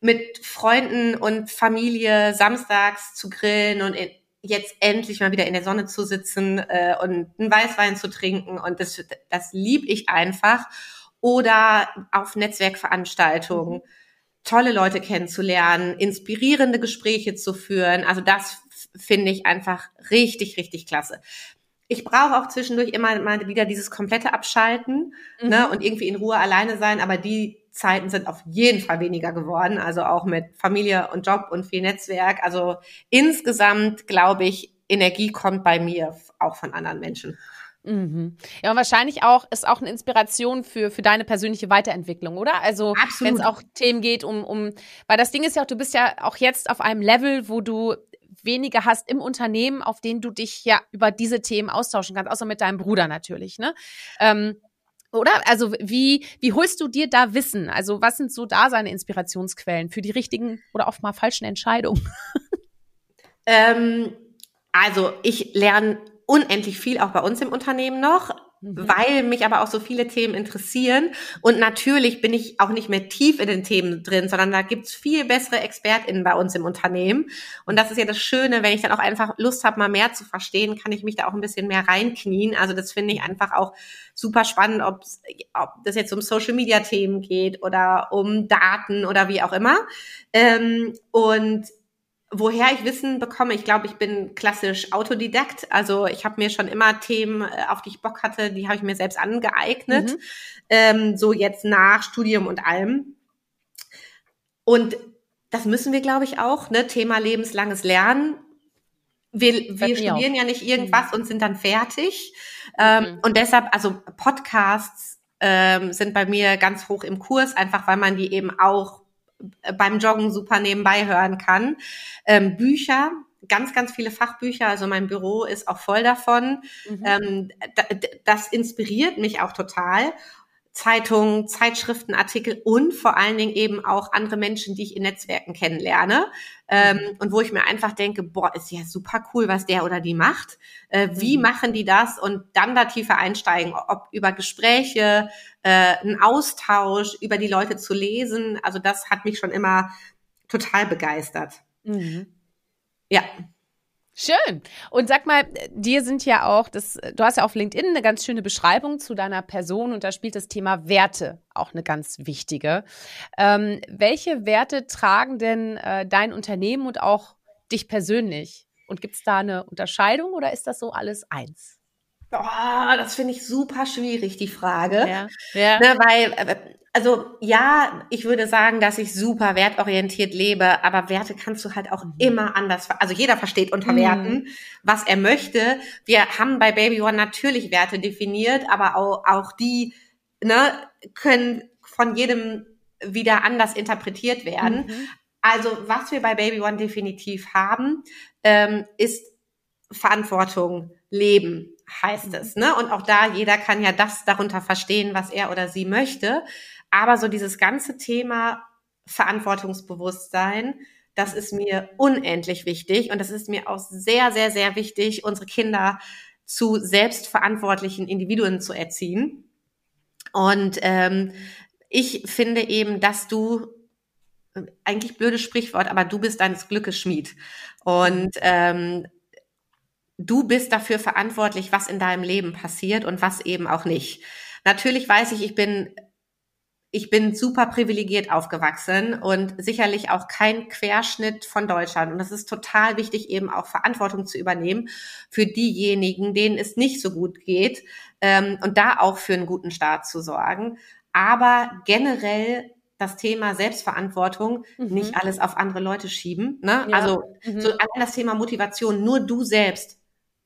mit Freunden und Familie samstags zu grillen und in, jetzt endlich mal wieder in der Sonne zu sitzen äh, und einen Weißwein zu trinken. Und das, das lieb ich einfach. Oder auf Netzwerkveranstaltungen. Mhm tolle Leute kennenzulernen, inspirierende Gespräche zu führen. Also das finde ich einfach richtig, richtig klasse. Ich brauche auch zwischendurch immer mal wieder dieses komplette Abschalten ne, mhm. ne, und irgendwie in Ruhe alleine sein, aber die Zeiten sind auf jeden Fall weniger geworden, also auch mit Familie und Job und viel Netzwerk. Also insgesamt glaube ich, Energie kommt bei mir auch von anderen Menschen. Mhm. Ja, und wahrscheinlich auch ist auch eine Inspiration für, für deine persönliche Weiterentwicklung, oder? Also wenn es auch Themen geht um, um, weil das Ding ist ja auch, du bist ja auch jetzt auf einem Level, wo du wenige hast im Unternehmen, auf denen du dich ja über diese Themen austauschen kannst, außer mit deinem Bruder natürlich, ne? Ähm, oder? Also wie, wie holst du dir da Wissen? Also was sind so da seine Inspirationsquellen für die richtigen oder oft mal falschen Entscheidungen? Ähm, also ich lerne unendlich viel auch bei uns im Unternehmen noch. Mhm. weil mich aber auch so viele Themen interessieren. Und natürlich bin ich auch nicht mehr tief in den Themen drin, sondern da gibt's viel bessere ExpertInnen bei uns im Unternehmen. Und das ist ja das Schöne, wenn ich dann auch einfach Lust habe, mal mehr zu verstehen, kann ich mich da auch ein bisschen mehr reinknien. Also das finde ich einfach auch super spannend, ob das jetzt um Social-Media-Themen geht oder um Daten oder wie auch immer. Ähm, und woher ich Wissen bekomme, ich glaube, ich bin klassisch Autodidakt. Also ich habe mir schon immer Themen, äh, auf die ich Bock hatte, die habe ich mir selbst angeeignet. Mhm. Ähm, so jetzt nach Studium und allem. Und das müssen wir, glaube ich, auch, ne? Thema lebenslanges Lernen. Wir, wir studieren ja nicht irgendwas mhm. und sind dann fertig. Ähm, mhm. Und deshalb, also Podcasts ähm, sind bei mir ganz hoch im Kurs, einfach weil man die eben auch beim Joggen super nebenbei hören kann. Ähm, Bücher, ganz, ganz viele Fachbücher. Also mein Büro ist auch voll davon. Mhm. Ähm, das inspiriert mich auch total. Zeitungen, Zeitschriften, Artikel und vor allen Dingen eben auch andere Menschen, die ich in Netzwerken kennenlerne ähm, mhm. und wo ich mir einfach denke, boah, ist ja super cool, was der oder die macht. Äh, wie mhm. machen die das und dann da tiefer einsteigen, ob über Gespräche, äh, ein Austausch, über die Leute zu lesen. Also das hat mich schon immer total begeistert. Mhm. Ja. Schön. Und sag mal, dir sind ja auch, das, du hast ja auf LinkedIn eine ganz schöne Beschreibung zu deiner Person und da spielt das Thema Werte auch eine ganz wichtige. Ähm, welche Werte tragen denn äh, dein Unternehmen und auch dich persönlich? Und gibt es da eine Unterscheidung oder ist das so alles eins? Oh, das finde ich super schwierig, die Frage. Ja. ja. Ne, weil äh, also ja, ich würde sagen, dass ich super wertorientiert lebe, aber Werte kannst du halt auch mhm. immer anders. Also jeder versteht unter Werten, mhm. was er möchte. Wir haben bei Baby One natürlich Werte definiert, aber auch, auch die ne, können von jedem wieder anders interpretiert werden. Mhm. Also was wir bei Baby One definitiv haben, ähm, ist Verantwortung leben heißt mhm. es, ne? Und auch da jeder kann ja das darunter verstehen, was er oder sie möchte. Aber so dieses ganze Thema Verantwortungsbewusstsein, das ist mir unendlich wichtig und das ist mir auch sehr, sehr, sehr wichtig, unsere Kinder zu selbstverantwortlichen Individuen zu erziehen. Und ähm, ich finde eben, dass du eigentlich blödes Sprichwort, aber du bist deines Glückes Schmied. Und ähm, du bist dafür verantwortlich, was in deinem Leben passiert und was eben auch nicht. Natürlich weiß ich, ich bin ich bin super privilegiert aufgewachsen und sicherlich auch kein Querschnitt von Deutschland. Und es ist total wichtig, eben auch Verantwortung zu übernehmen für diejenigen, denen es nicht so gut geht ähm, und da auch für einen guten Start zu sorgen. Aber generell das Thema Selbstverantwortung, mhm. nicht alles auf andere Leute schieben. Ne? Ja. Also mhm. so allein das Thema Motivation, nur du selbst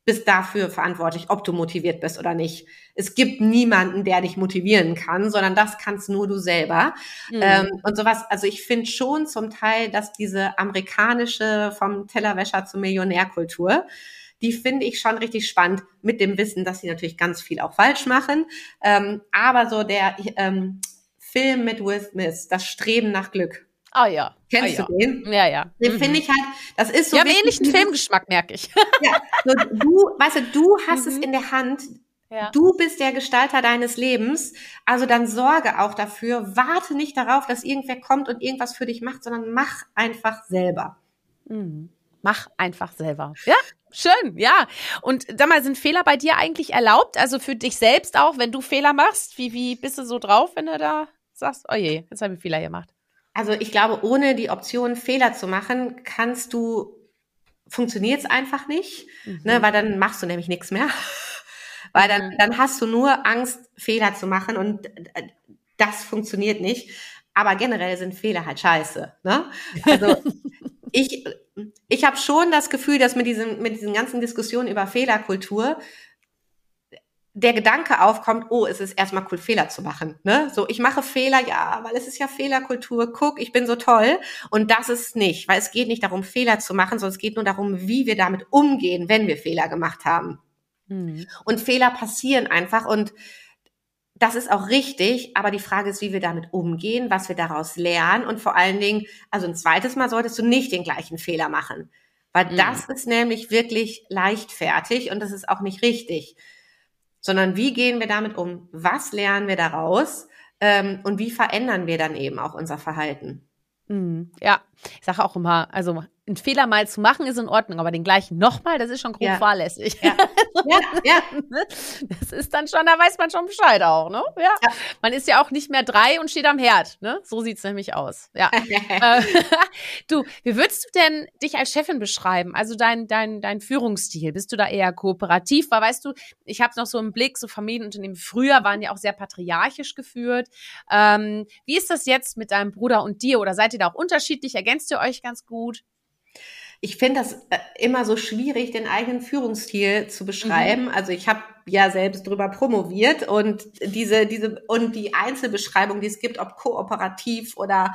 bist dafür verantwortlich, ob du motiviert bist oder nicht. Es gibt niemanden, der dich motivieren kann, sondern das kannst nur du selber. Mhm. Ähm, und sowas, also ich finde schon zum Teil, dass diese amerikanische vom Tellerwäscher zur Millionärkultur, die finde ich schon richtig spannend mit dem Wissen, dass sie natürlich ganz viel auch falsch machen. Ähm, aber so der ähm, Film mit Will Smith, das Streben nach Glück. Ah ja. Kennst ah, du den? Ja, ja. Den mhm. finde ich halt, das ist so. Wir haben ähnlichen Filmgeschmack, merke ich. ja, so, du, weißt du, du hast mhm. es in der Hand. Ja. Du bist der Gestalter deines Lebens. Also dann sorge auch dafür. Warte nicht darauf, dass irgendwer kommt und irgendwas für dich macht, sondern mach einfach selber. Mhm. Mach einfach selber. Ja, schön, ja. Und sag mal, sind Fehler bei dir eigentlich erlaubt? Also für dich selbst auch, wenn du Fehler machst? Wie, wie bist du so drauf, wenn du da sagst, oh je, jetzt habe ich Fehler gemacht? Also ich glaube, ohne die Option Fehler zu machen, kannst du, funktioniert es einfach nicht, ne, mhm. ne, weil dann machst du nämlich nichts mehr. weil dann, mhm. dann hast du nur Angst, Fehler zu machen und äh, das funktioniert nicht. Aber generell sind Fehler halt scheiße. Ne? Also ich, ich habe schon das Gefühl, dass mit, diesem, mit diesen ganzen Diskussionen über Fehlerkultur der Gedanke aufkommt, oh, es ist erstmal cool, Fehler zu machen. Ne? So, ich mache Fehler, ja, weil es ist ja Fehlerkultur. Guck, ich bin so toll. Und das ist nicht, weil es geht nicht darum, Fehler zu machen, sondern es geht nur darum, wie wir damit umgehen, wenn wir Fehler gemacht haben. Mhm. Und Fehler passieren einfach und das ist auch richtig, aber die Frage ist, wie wir damit umgehen, was wir daraus lernen und vor allen Dingen, also ein zweites Mal solltest du nicht den gleichen Fehler machen, weil mhm. das ist nämlich wirklich leichtfertig und das ist auch nicht richtig sondern wie gehen wir damit um? Was lernen wir daraus? Ähm, und wie verändern wir dann eben auch unser Verhalten? Mhm. Ja, ich sage auch immer, also einen Fehler mal zu machen ist in Ordnung, aber den gleichen nochmal, das ist schon grob ja. fahrlässig. Ja. ja, ja. Das ist dann schon, da weiß man schon Bescheid auch, ne? Ja. ja. Man ist ja auch nicht mehr drei und steht am Herd, ne? So sieht's nämlich aus. Ja. Äh, du, wie würdest du denn dich als Chefin beschreiben? Also dein, dein, dein Führungsstil? Bist du da eher kooperativ? Weil weißt du, ich habe noch so im Blick, so Familienunternehmen früher waren ja auch sehr patriarchisch geführt. Ähm, wie ist das jetzt mit deinem Bruder und dir? Oder seid ihr da auch unterschiedlich? Ergänzt ihr euch ganz gut? Ich finde das äh, immer so schwierig, den eigenen Führungsstil zu beschreiben. Mhm. Also ich habe ja selbst drüber promoviert und diese, diese und die Einzelbeschreibung, die es gibt, ob kooperativ oder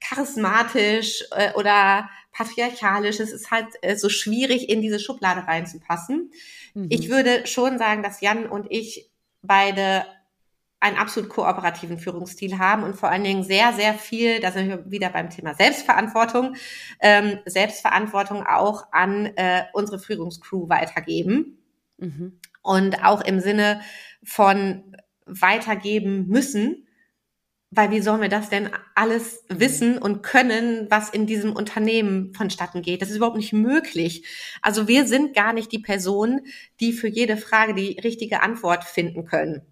charismatisch äh, oder patriarchalisch, es ist halt äh, so schwierig, in diese Schublade reinzupassen. Mhm. Ich würde schon sagen, dass Jan und ich beide einen absolut kooperativen Führungsstil haben und vor allen Dingen sehr, sehr viel, da sind wir wieder beim Thema Selbstverantwortung, ähm, Selbstverantwortung auch an äh, unsere Führungscrew weitergeben. Mhm. Und auch im Sinne von weitergeben müssen, weil wie sollen wir das denn alles wissen und können, was in diesem Unternehmen vonstatten geht? Das ist überhaupt nicht möglich. Also wir sind gar nicht die Person, die für jede Frage die richtige Antwort finden können.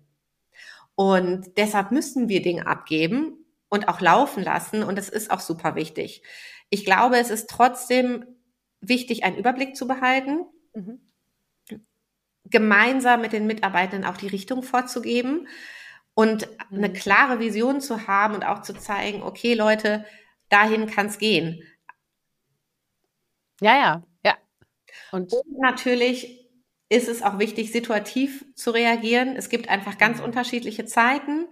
Und deshalb müssen wir Dinge abgeben und auch laufen lassen. Und das ist auch super wichtig. Ich glaube, es ist trotzdem wichtig, einen Überblick zu behalten, mhm. gemeinsam mit den Mitarbeitenden auch die Richtung vorzugeben und mhm. eine klare Vision zu haben und auch zu zeigen, okay, Leute, dahin kann es gehen. Ja, ja, ja. Und, und natürlich ist es auch wichtig, situativ zu reagieren. Es gibt einfach ganz mhm. unterschiedliche Zeiten.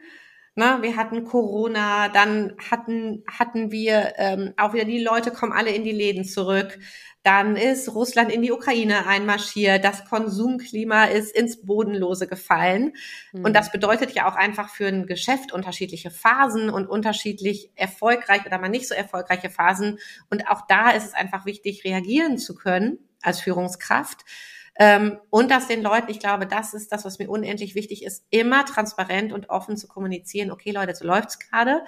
Na, wir hatten Corona, dann hatten, hatten wir ähm, auch wieder die Leute kommen alle in die Läden zurück. Dann ist Russland in die Ukraine einmarschiert. Das Konsumklima ist ins Bodenlose gefallen. Mhm. Und das bedeutet ja auch einfach für ein Geschäft unterschiedliche Phasen und unterschiedlich erfolgreich oder mal nicht so erfolgreiche Phasen. Und auch da ist es einfach wichtig, reagieren zu können als Führungskraft. Ähm, und dass den Leuten, ich glaube, das ist das, was mir unendlich wichtig ist, immer transparent und offen zu kommunizieren, okay Leute, so läuft's gerade.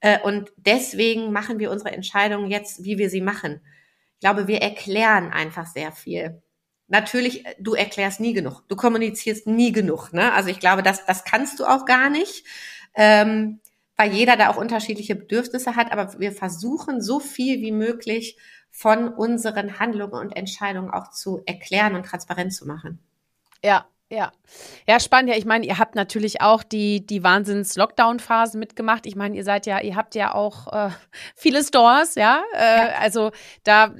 Äh, und deswegen machen wir unsere Entscheidungen jetzt, wie wir sie machen. Ich glaube, wir erklären einfach sehr viel. Natürlich, äh, du erklärst nie genug. Du kommunizierst nie genug. Ne? Also ich glaube, das, das kannst du auch gar nicht. Ähm, weil jeder da auch unterschiedliche Bedürfnisse hat, aber wir versuchen so viel wie möglich von unseren Handlungen und Entscheidungen auch zu erklären und transparent zu machen. Ja, ja. Ja, spannend. Ja, ich meine, ihr habt natürlich auch die, die Wahnsinns-Lockdown-Phase mitgemacht. Ich meine, ihr seid ja, ihr habt ja auch äh, viele Stores, ja? Äh, ja. Also da,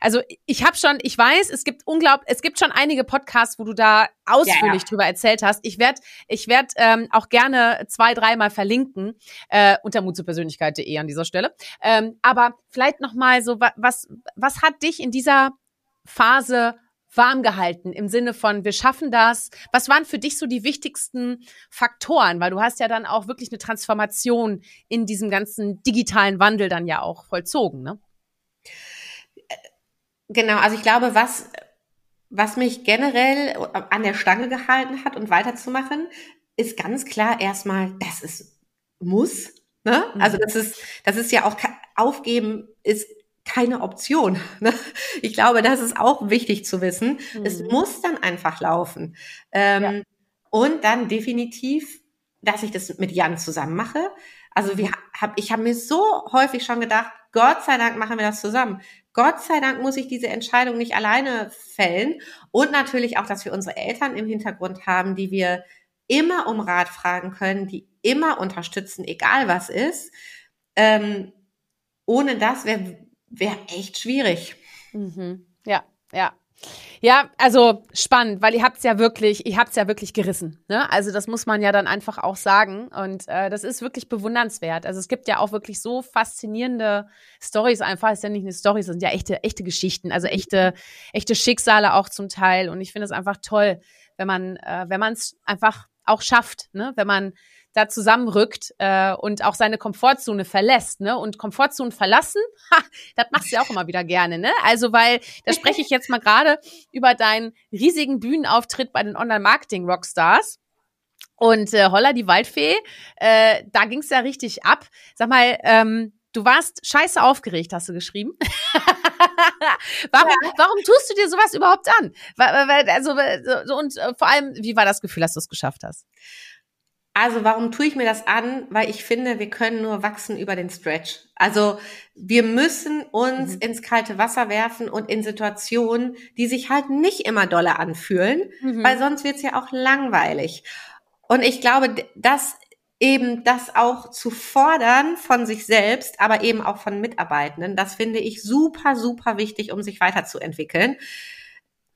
also ich habe schon, ich weiß, es gibt unglaublich, es gibt schon einige Podcasts, wo du da ausführlich ja, ja. drüber erzählt hast. Ich werde ich werd, ähm, auch gerne zwei, dreimal verlinken, äh, unter mutzupersönlichkeit.de an dieser Stelle. Ähm, aber vielleicht nochmal so, was, was hat dich in dieser Phase warm gehalten im Sinne von, wir schaffen das? Was waren für dich so die wichtigsten Faktoren? Weil du hast ja dann auch wirklich eine Transformation in diesem ganzen digitalen Wandel dann ja auch vollzogen, ne? Genau, also ich glaube, was, was mich generell an der Stange gehalten hat und weiterzumachen, ist ganz klar erstmal, dass es muss. Ne? Also mhm. das ist, das ist ja auch aufgeben ist keine Option. Ne? Ich glaube, das ist auch wichtig zu wissen. Mhm. Es muss dann einfach laufen. Ähm, ja. Und dann definitiv, dass ich das mit Jan zusammen mache. Also wir hab, ich habe mir so häufig schon gedacht, Gott sei Dank machen wir das zusammen. Gott sei Dank muss ich diese Entscheidung nicht alleine fällen. Und natürlich auch, dass wir unsere Eltern im Hintergrund haben, die wir immer um Rat fragen können, die immer unterstützen, egal was ist. Ähm, ohne das wäre wäre echt schwierig. Mhm. Ja, ja. Ja, also spannend, weil ihr habt's ja wirklich, ihr habt's ja wirklich gerissen. Ne? Also das muss man ja dann einfach auch sagen. Und äh, das ist wirklich bewundernswert. Also es gibt ja auch wirklich so faszinierende Stories einfach. Es ist ja nicht eine Story, es sind ja echte, echte Geschichten, also echte, echte Schicksale auch zum Teil. Und ich finde es einfach toll, wenn man, äh, wenn man es einfach auch schafft, ne? wenn man da zusammenrückt äh, und auch seine Komfortzone verlässt, ne? Und Komfortzone verlassen, ha, das machst du ja auch immer wieder gerne, ne? Also, weil, da spreche ich jetzt mal gerade über deinen riesigen Bühnenauftritt bei den Online-Marketing-Rockstars. Und äh, Holla, die Waldfee, äh, da ging's ja richtig ab. Sag mal, ähm, du warst scheiße aufgeregt, hast du geschrieben. warum, ja. warum tust du dir sowas überhaupt an? Also, so, und äh, vor allem, wie war das Gefühl, dass du es geschafft hast? Also warum tue ich mir das an? Weil ich finde, wir können nur wachsen über den Stretch. Also wir müssen uns mhm. ins kalte Wasser werfen und in Situationen, die sich halt nicht immer dolle anfühlen, mhm. weil sonst wird's ja auch langweilig. Und ich glaube, dass eben das auch zu fordern von sich selbst, aber eben auch von Mitarbeitenden, das finde ich super, super wichtig, um sich weiterzuentwickeln.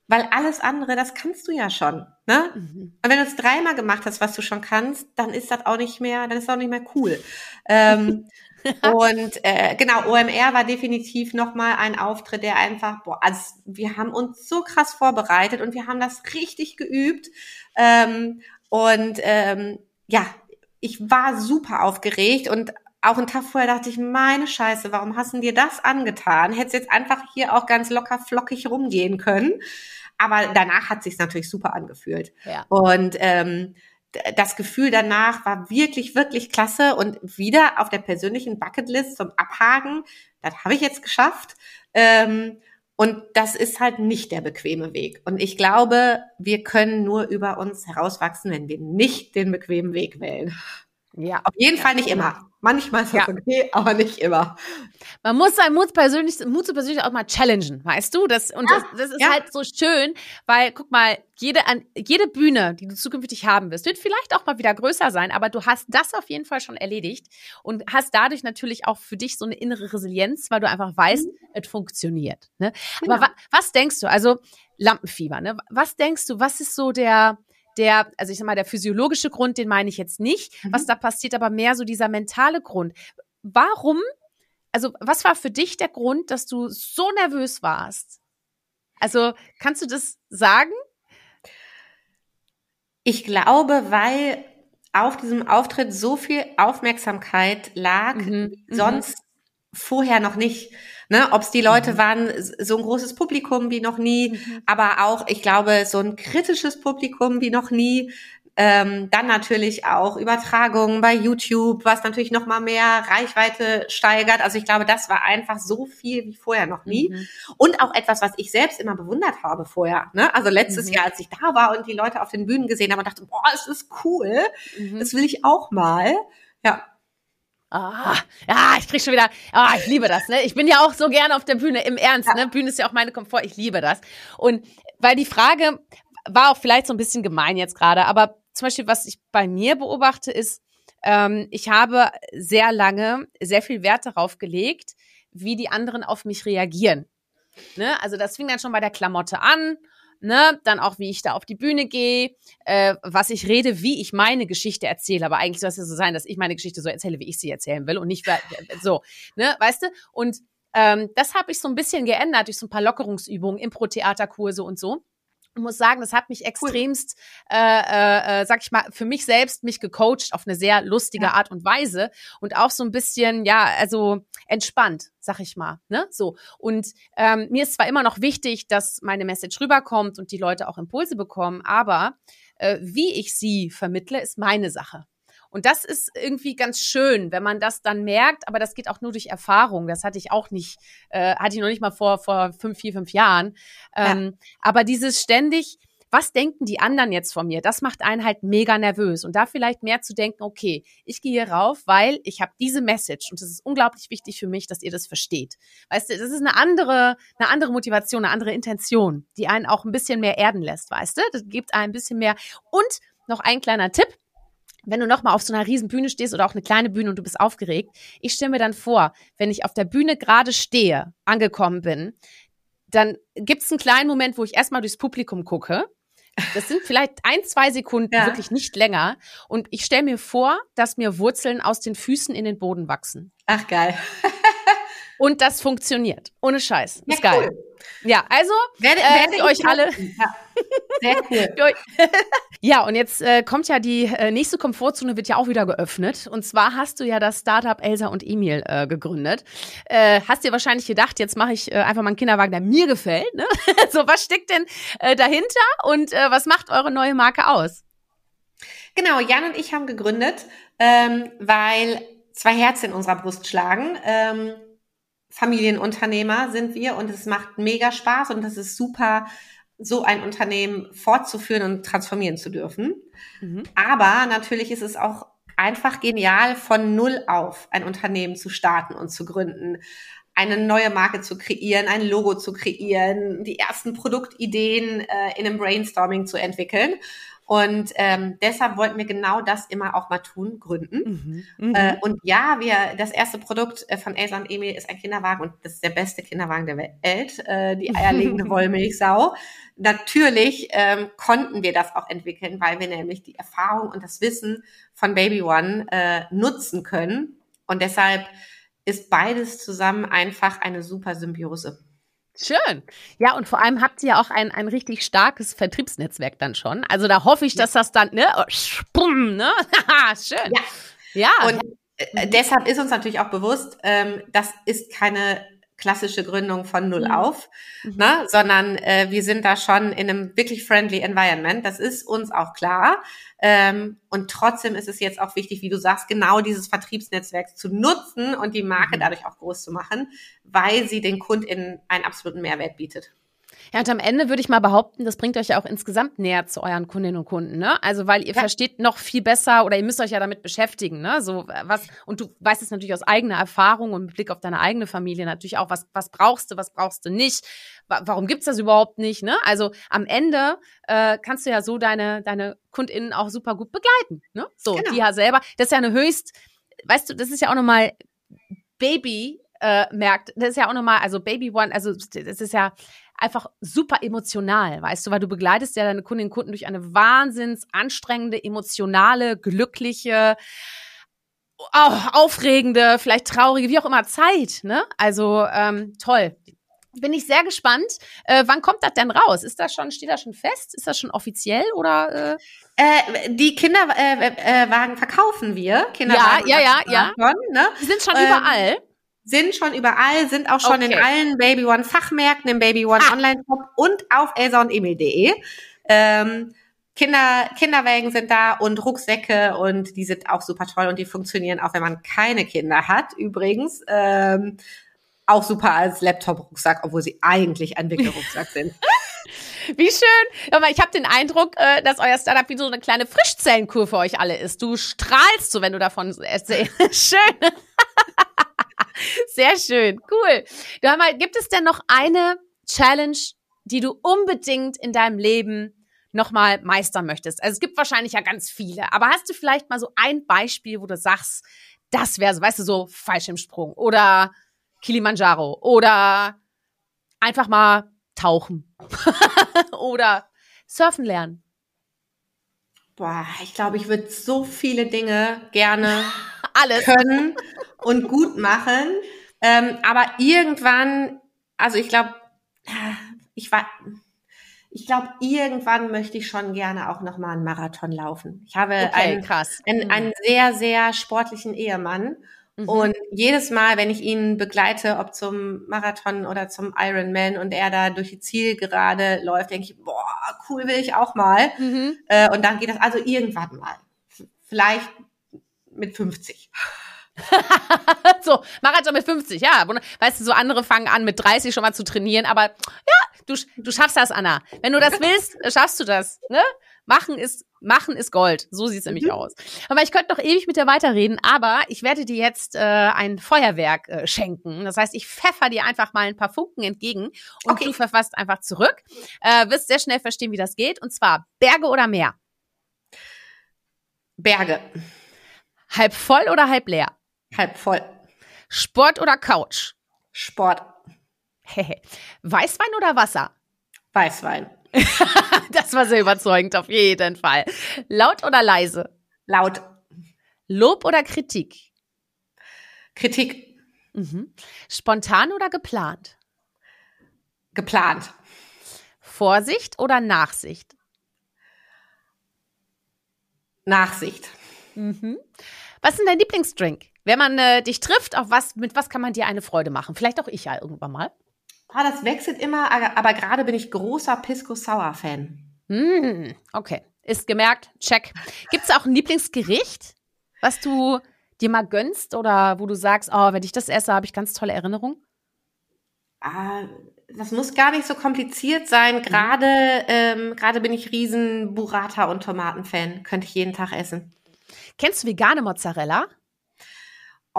Weil alles andere, das kannst du ja schon. Ne? Mhm. Und wenn du es dreimal gemacht hast, was du schon kannst, dann ist das auch nicht mehr, dann ist das auch nicht mehr cool. ähm, und äh, genau, OMR war definitiv nochmal ein Auftritt, der einfach, boah, also wir haben uns so krass vorbereitet und wir haben das richtig geübt. Ähm, und ähm, ja, ich war super aufgeregt und auch einen Tag vorher dachte ich, meine Scheiße, warum hast du dir das angetan? Hättest jetzt einfach hier auch ganz locker flockig rumgehen können. Aber danach hat sich natürlich super angefühlt. Ja. Und ähm, das Gefühl danach war wirklich, wirklich klasse und wieder auf der persönlichen Bucketlist zum Abhaken. Das habe ich jetzt geschafft. Ähm, und das ist halt nicht der bequeme Weg. Und ich glaube, wir können nur über uns herauswachsen, wenn wir nicht den bequemen Weg wählen. Ja. Auf jeden ja, Fall nicht immer. Manchmal ist das ja. okay, aber nicht immer. Man muss sein Mut persönlich, Mut zu persönlich auch mal challengen, weißt du? Das, und ja. das, das ist halt so schön, weil, guck mal, jede, an, jede Bühne, die du zukünftig haben wirst, wird vielleicht auch mal wieder größer sein, aber du hast das auf jeden Fall schon erledigt und hast dadurch natürlich auch für dich so eine innere Resilienz, weil du einfach weißt, mhm. es funktioniert. Ne? Genau. Aber wa was denkst du? Also Lampenfieber, ne? Was denkst du, was ist so der, der, also ich sag mal, der physiologische Grund, den meine ich jetzt nicht, mhm. was da passiert, aber mehr so dieser mentale Grund. Warum, also was war für dich der Grund, dass du so nervös warst? Also kannst du das sagen? Ich glaube, weil auf diesem Auftritt so viel Aufmerksamkeit lag, mhm. mhm. sonst vorher noch nicht. Ne, ob es die Leute mhm. waren, so ein großes Publikum wie noch nie, mhm. aber auch, ich glaube, so ein kritisches Publikum wie noch nie. Ähm, dann natürlich auch Übertragungen bei YouTube, was natürlich noch mal mehr Reichweite steigert. Also ich glaube, das war einfach so viel wie vorher noch nie. Mhm. Und auch etwas, was ich selbst immer bewundert habe vorher. Ne? Also letztes mhm. Jahr, als ich da war und die Leute auf den Bühnen gesehen habe und dachte, boah, es ist cool, mhm. das will ich auch mal. Ja, Ah, ja, ich krieg schon wieder, ah, ich liebe das, ne? Ich bin ja auch so gerne auf der Bühne, im Ernst, ne? Bühne ist ja auch meine Komfort, ich liebe das. Und weil die Frage war auch vielleicht so ein bisschen gemein jetzt gerade, aber zum Beispiel, was ich bei mir beobachte, ist, ähm, ich habe sehr lange sehr viel Wert darauf gelegt, wie die anderen auf mich reagieren. Ne? Also das fing dann schon bei der Klamotte an ne, dann auch, wie ich da auf die Bühne gehe, äh, was ich rede, wie ich meine Geschichte erzähle. Aber eigentlich soll es ja so sein, dass ich meine Geschichte so erzähle, wie ich sie erzählen will und nicht so, ne, weißt du? Und ähm, das habe ich so ein bisschen geändert durch so ein paar Lockerungsübungen, Impro-Theaterkurse und so muss sagen, das hat mich extremst, äh, äh, äh, sag ich mal, für mich selbst mich gecoacht auf eine sehr lustige ja. Art und Weise und auch so ein bisschen, ja, also entspannt, sag ich mal, ne, so. Und ähm, mir ist zwar immer noch wichtig, dass meine Message rüberkommt und die Leute auch Impulse bekommen, aber äh, wie ich sie vermittle, ist meine Sache. Und das ist irgendwie ganz schön, wenn man das dann merkt, aber das geht auch nur durch Erfahrung. Das hatte ich auch nicht, äh, hatte ich noch nicht mal vor, vor fünf, vier, fünf Jahren. Ähm, ja. Aber dieses ständig, was denken die anderen jetzt von mir? Das macht einen halt mega nervös. Und da vielleicht mehr zu denken, okay, ich gehe hier rauf, weil ich habe diese Message und es ist unglaublich wichtig für mich, dass ihr das versteht. Weißt du, das ist eine andere, eine andere Motivation, eine andere Intention, die einen auch ein bisschen mehr erden lässt, weißt du? Das gibt einen ein bisschen mehr. Und noch ein kleiner Tipp wenn du nochmal auf so einer riesen Bühne stehst oder auch eine kleine Bühne und du bist aufgeregt, ich stelle mir dann vor, wenn ich auf der Bühne gerade stehe, angekommen bin, dann gibt's einen kleinen Moment, wo ich erstmal durchs Publikum gucke. Das sind vielleicht ein, zwei Sekunden, Ja. wirklich nicht länger. Und ich stelle mir vor, dass mir Wurzeln aus den Füßen in den Boden wachsen. Ach, geil. Und das funktioniert. Ohne Scheiß. Ist Ja, geil. cool. Ja, also Werde, Äh, werde ich euch alle-. Ja. Sehr cool. Ja, und jetzt äh, kommt ja die äh, nächste Komfortzone, wird ja auch wieder geöffnet. Und zwar hast du ja das Startup Elsa und Emil äh, gegründet. Äh, hast dir wahrscheinlich gedacht, jetzt mache ich äh, einfach mal einen Kinderwagen, der mir gefällt. Ne? so, was steckt denn äh, dahinter und äh, was macht eure neue Marke aus? Genau, Jan und ich haben gegründet, ähm, weil zwei Herzen in unserer Brust schlagen. Ähm, Familienunternehmer sind wir und es macht mega Spaß und es ist super, so ein Unternehmen fortzuführen und transformieren zu dürfen. Mhm. Aber natürlich ist es auch einfach genial, von Null auf ein Unternehmen zu starten und zu gründen, eine neue Marke zu kreieren, ein Logo zu kreieren, die ersten Produktideen äh, in einem Brainstorming zu entwickeln. Und ähm, deshalb wollten wir genau das immer auch mal tun, gründen. Mhm. Äh, und ja, wir, das erste Produkt äh, von Elsa und Emil ist ein Kinderwagen und das ist der beste Kinderwagen der Welt, äh, die eierlegende Wollmilchsau. Natürlich ähm, konnten wir das auch entwickeln, weil wir nämlich die Erfahrung und das Wissen von Baby One äh, nutzen können. Und deshalb ist beides zusammen einfach eine super Symbiose. Schön. Ja, und vor allem habt ihr ja auch ein, ein richtig starkes Vertriebsnetzwerk dann schon. Also da hoffe ich, dass das dann, ne, oh, spumm, ne? Schön. Ja. Ja. Und äh, deshalb ist uns natürlich auch bewusst, ähm, das ist keine klassische Gründung von null Mhm. auf, Mhm. ne, sondern äh, wir sind da schon in einem wirklich friendly Environment. Das ist uns auch klar. Ähm, und trotzdem ist es jetzt auch wichtig, wie du sagst, genau dieses Vertriebsnetzwerk zu nutzen und die Marke Mhm. dadurch auch groß zu machen, weil sie den KundInnen einen absoluten Mehrwert bietet. Ja, und am Ende würde ich mal behaupten, das bringt euch ja auch insgesamt näher zu euren Kundinnen und Kunden, ne? Also, weil ihr Ja. versteht noch viel besser oder ihr müsst euch ja damit beschäftigen, ne? So, äh, was, und du weißt es natürlich aus eigener Erfahrung und mit Blick auf deine eigene Familie natürlich auch, was, was brauchst du, was brauchst du nicht, wa warum gibt's das überhaupt nicht, ne? Also, am Ende äh, kannst du ja so deine, deine KundInnen auch super gut begleiten, ne? So, Genau. die ja selber, das ist ja eine höchst, weißt du, das ist ja auch nochmal Baby, äh, merkt, das ist ja auch nochmal, also Baby One, also das ist ja einfach super emotional, weißt du, weil du begleitest ja deine Kundinnen und Kunden durch eine wahnsinns anstrengende, emotionale, glückliche, au- aufregende, vielleicht traurige, wie auch immer Zeit, ne? Also ähm, toll. Bin ich sehr gespannt. Äh, wann kommt das denn raus? Ist das schon, steht das schon fest? Ist das schon offiziell oder? Äh? Äh, die Kinderwagen äh, äh, Wagen verkaufen wir. Kinderwagen ja, ja, ja. Schon, ne? Die sind schon Ähm, überall. Sind schon überall, sind auch schon in Okay. allen Baby One Fachmärkten, im Baby One Ah. Online Shop und auf elsa und emil.de. Ähm, Kinder, Kinderwägen sind da und Rucksäcke und die sind auch super toll und die funktionieren auch, wenn man keine Kinder hat, übrigens. Ähm, auch super als Laptop-Rucksack, obwohl sie eigentlich ein Wickelrucksack sind. Wie schön. Ich habe den Eindruck, äh, dass euer Startup wie so eine kleine Frischzellenkur für euch alle ist. Du strahlst so, wenn du davon erzählst. schön. Sehr schön. Cool. Du, mal, gibt es denn noch eine Challenge, die du unbedingt in deinem Leben nochmal meistern möchtest? Also es gibt wahrscheinlich ja ganz viele, aber hast du vielleicht mal so ein Beispiel, wo du sagst, das wäre so, weißt du, so Fallschirmsprung oder Kilimanjaro oder einfach mal tauchen oder surfen lernen. Boah, ich glaube, ich würde so viele Dinge gerne Alles. können und gut machen. Ähm, aber irgendwann, also ich glaube, ich war, ich glaube, irgendwann möchte ich schon gerne auch noch mal einen Marathon laufen. Ich habe Okay, einen, einen, einen sehr, sehr sportlichen Ehemann. Mhm. Und jedes Mal, wenn ich ihn begleite, ob zum Marathon oder zum Ironman und er da durch die Zielgerade läuft, denke ich, boah, cool will ich auch mal. Mhm. Äh, und dann geht das also irgendwann mal. Vielleicht mit 50. so, Marathon mit 50, ja. Weißt du, so andere fangen an mit 30 schon mal zu trainieren, aber ja, du, du schaffst das, Anna. Wenn du das willst, schaffst du das. Ne? Machen ist, machen ist Gold. So sieht's nämlich Mhm. aus. Aber ich könnte noch ewig mit dir weiterreden, aber ich werde dir jetzt äh, ein Feuerwerk äh, schenken. Das heißt, ich pfeffer dir einfach mal ein paar Funken entgegen und Okay. du pfefferst einfach zurück. Äh, wirst sehr schnell verstehen, wie das geht. Und zwar Berge oder Meer? Berge. Halb voll oder halb leer? Halb voll. Sport oder Couch? Sport. Weißwein oder Wasser? Weißwein. das war sehr überzeugend, auf jeden Fall. Laut oder leise? Laut. Lob oder Kritik? Kritik. Mhm. Spontan oder geplant? Geplant. Vorsicht oder Nachsicht? Nachsicht. Mhm. Was ist denn dein Lieblingsdrink? Wenn man äh, dich trifft, auf was, mit was kann man dir eine Freude machen? Vielleicht auch ich ja irgendwann mal. Ah, das wechselt immer, aber gerade bin ich großer Pisco Sour Fan. Mm, okay, ist gemerkt. Check. Gibt es auch ein Lieblingsgericht, was du dir mal gönnst oder wo du sagst, oh, wenn ich das esse, habe ich ganz tolle Erinnerungen? Ah, das muss gar nicht so kompliziert sein. Gerade ähm, gerade bin ich riesen Burrata und Tomaten-Fan. Könnte ich jeden Tag essen. Kennst du vegane Mozzarella?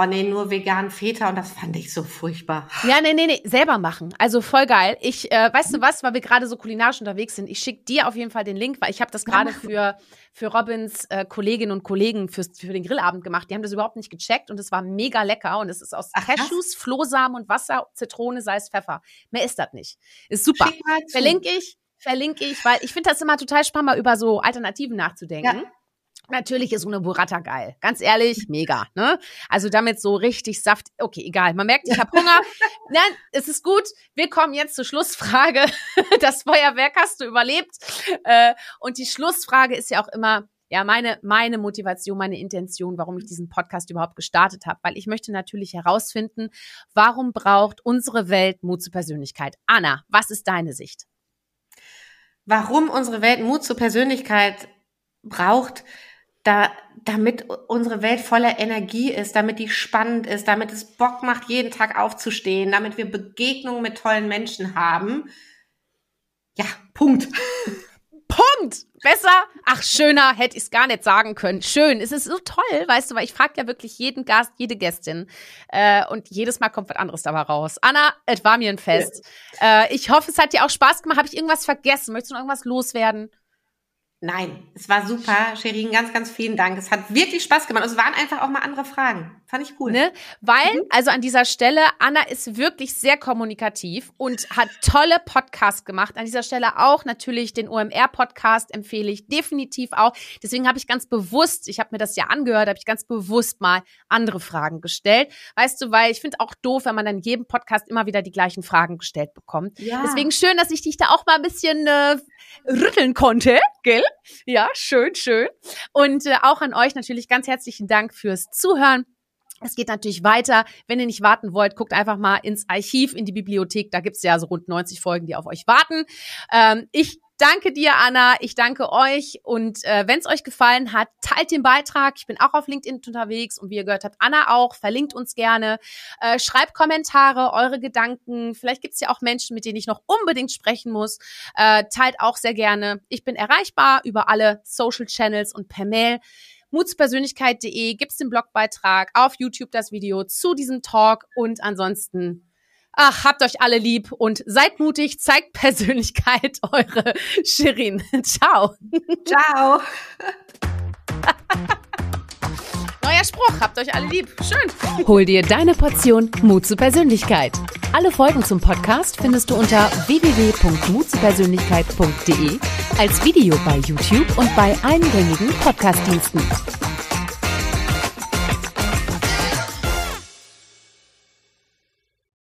Oh nee, nur vegan Feta und das fand ich so furchtbar. Ja, nee, nee, nee, selber machen. Also voll geil. Ich, äh, weißt du was, weil wir gerade so kulinarisch unterwegs sind, ich schicke dir auf jeden Fall den Link, weil ich habe das gerade für, für Robins äh, Kolleginnen und Kollegen fürs, für den Grillabend gemacht. Die haben das überhaupt nicht gecheckt und es war mega lecker und es ist aus Ach, Cashews, Flohsamen und Wasser, Zitrone, Salz, Pfeffer. Mehr ist das nicht. Ist super. Verlinke ich, verlinke ich, weil ich finde das immer total spannend, mal über so Alternativen nachzudenken. Ja. Natürlich ist eine Burrata geil. Ganz ehrlich, mega. Ne? Also damit so richtig Saft. Okay, egal. Man merkt, ich habe Hunger. Nein, es ist gut. Wir kommen jetzt zur Schlussfrage. Das Feuerwerk hast du überlebt. Äh, und die Schlussfrage ist ja auch immer, ja, meine, meine Motivation, meine Intention, warum ich diesen Podcast überhaupt gestartet habe. Weil ich möchte natürlich herausfinden, warum braucht unsere Welt Mut zur Persönlichkeit? Anna, was ist deine Sicht? Warum unsere Welt Mut zur Persönlichkeit braucht, da, damit unsere Welt voller Energie ist, damit die spannend ist, damit es Bock macht, jeden Tag aufzustehen, damit wir Begegnungen mit tollen Menschen haben. Ja, Punkt. Punkt. Besser, ach schöner hätte ich es gar nicht sagen können. Schön, es ist so toll, weißt du, weil ich frage ja wirklich jeden Gast, jede Gästin äh, und jedes Mal kommt was anderes dabei raus. Anna, es war mir ein Fest. Ja. Äh, ich hoffe, es hat dir auch Spaß gemacht. Habe ich irgendwas vergessen? Möchtest du noch irgendwas loswerden? Nein, es war super. Sherin, ganz, ganz vielen Dank. Es hat wirklich Spaß gemacht. Es waren einfach auch mal andere Fragen. Fand ich cool. Ne? Weil, mhm. also an dieser Stelle, Anna ist wirklich sehr kommunikativ und hat tolle Podcasts gemacht. An dieser Stelle auch natürlich den OMR-Podcast empfehle ich definitiv auch. Deswegen habe ich ganz bewusst, ich habe mir das ja angehört, habe ich ganz bewusst mal andere Fragen gestellt. Weißt du, weil ich finde auch doof, wenn man dann in jedem Podcast immer wieder die gleichen Fragen gestellt bekommt. Ja. Deswegen schön, dass ich dich da auch mal ein bisschen äh, rütteln konnte, gell? Ja, schön, schön. Und äh, auch an euch natürlich ganz herzlichen Dank fürs Zuhören. Es geht natürlich weiter. Wenn ihr nicht warten wollt, guckt einfach mal ins Archiv, in die Bibliothek. Da gibt's ja so rund 90 Folgen, die auf euch warten. Ähm, ich danke dir, Anna. Ich danke euch. Und äh, wenn es euch gefallen hat, teilt den Beitrag. Ich bin auch auf LinkedIn unterwegs und wie ihr gehört habt, Anna auch. Verlinkt uns gerne. Äh, schreibt Kommentare, eure Gedanken. Vielleicht gibt es ja auch Menschen, mit denen ich noch unbedingt sprechen muss. Äh, teilt auch sehr gerne. Ich bin erreichbar über alle Social Channels und per Mail mutspersönlichkeit.de gibt's den Blogbeitrag, auf YouTube das Video zu diesem Talk und ansonsten Ach, habt euch alle lieb und seid mutig, zeigt Persönlichkeit, eure Shirin. Ciao. Ciao. Neuer Spruch, habt euch alle lieb. Schön. Hol dir deine Portion Mut zur Persönlichkeit. Alle Folgen zum Podcast findest du unter www.mutzupersönlichkeit.de als Video bei YouTube und bei eingängigen Podcastdiensten.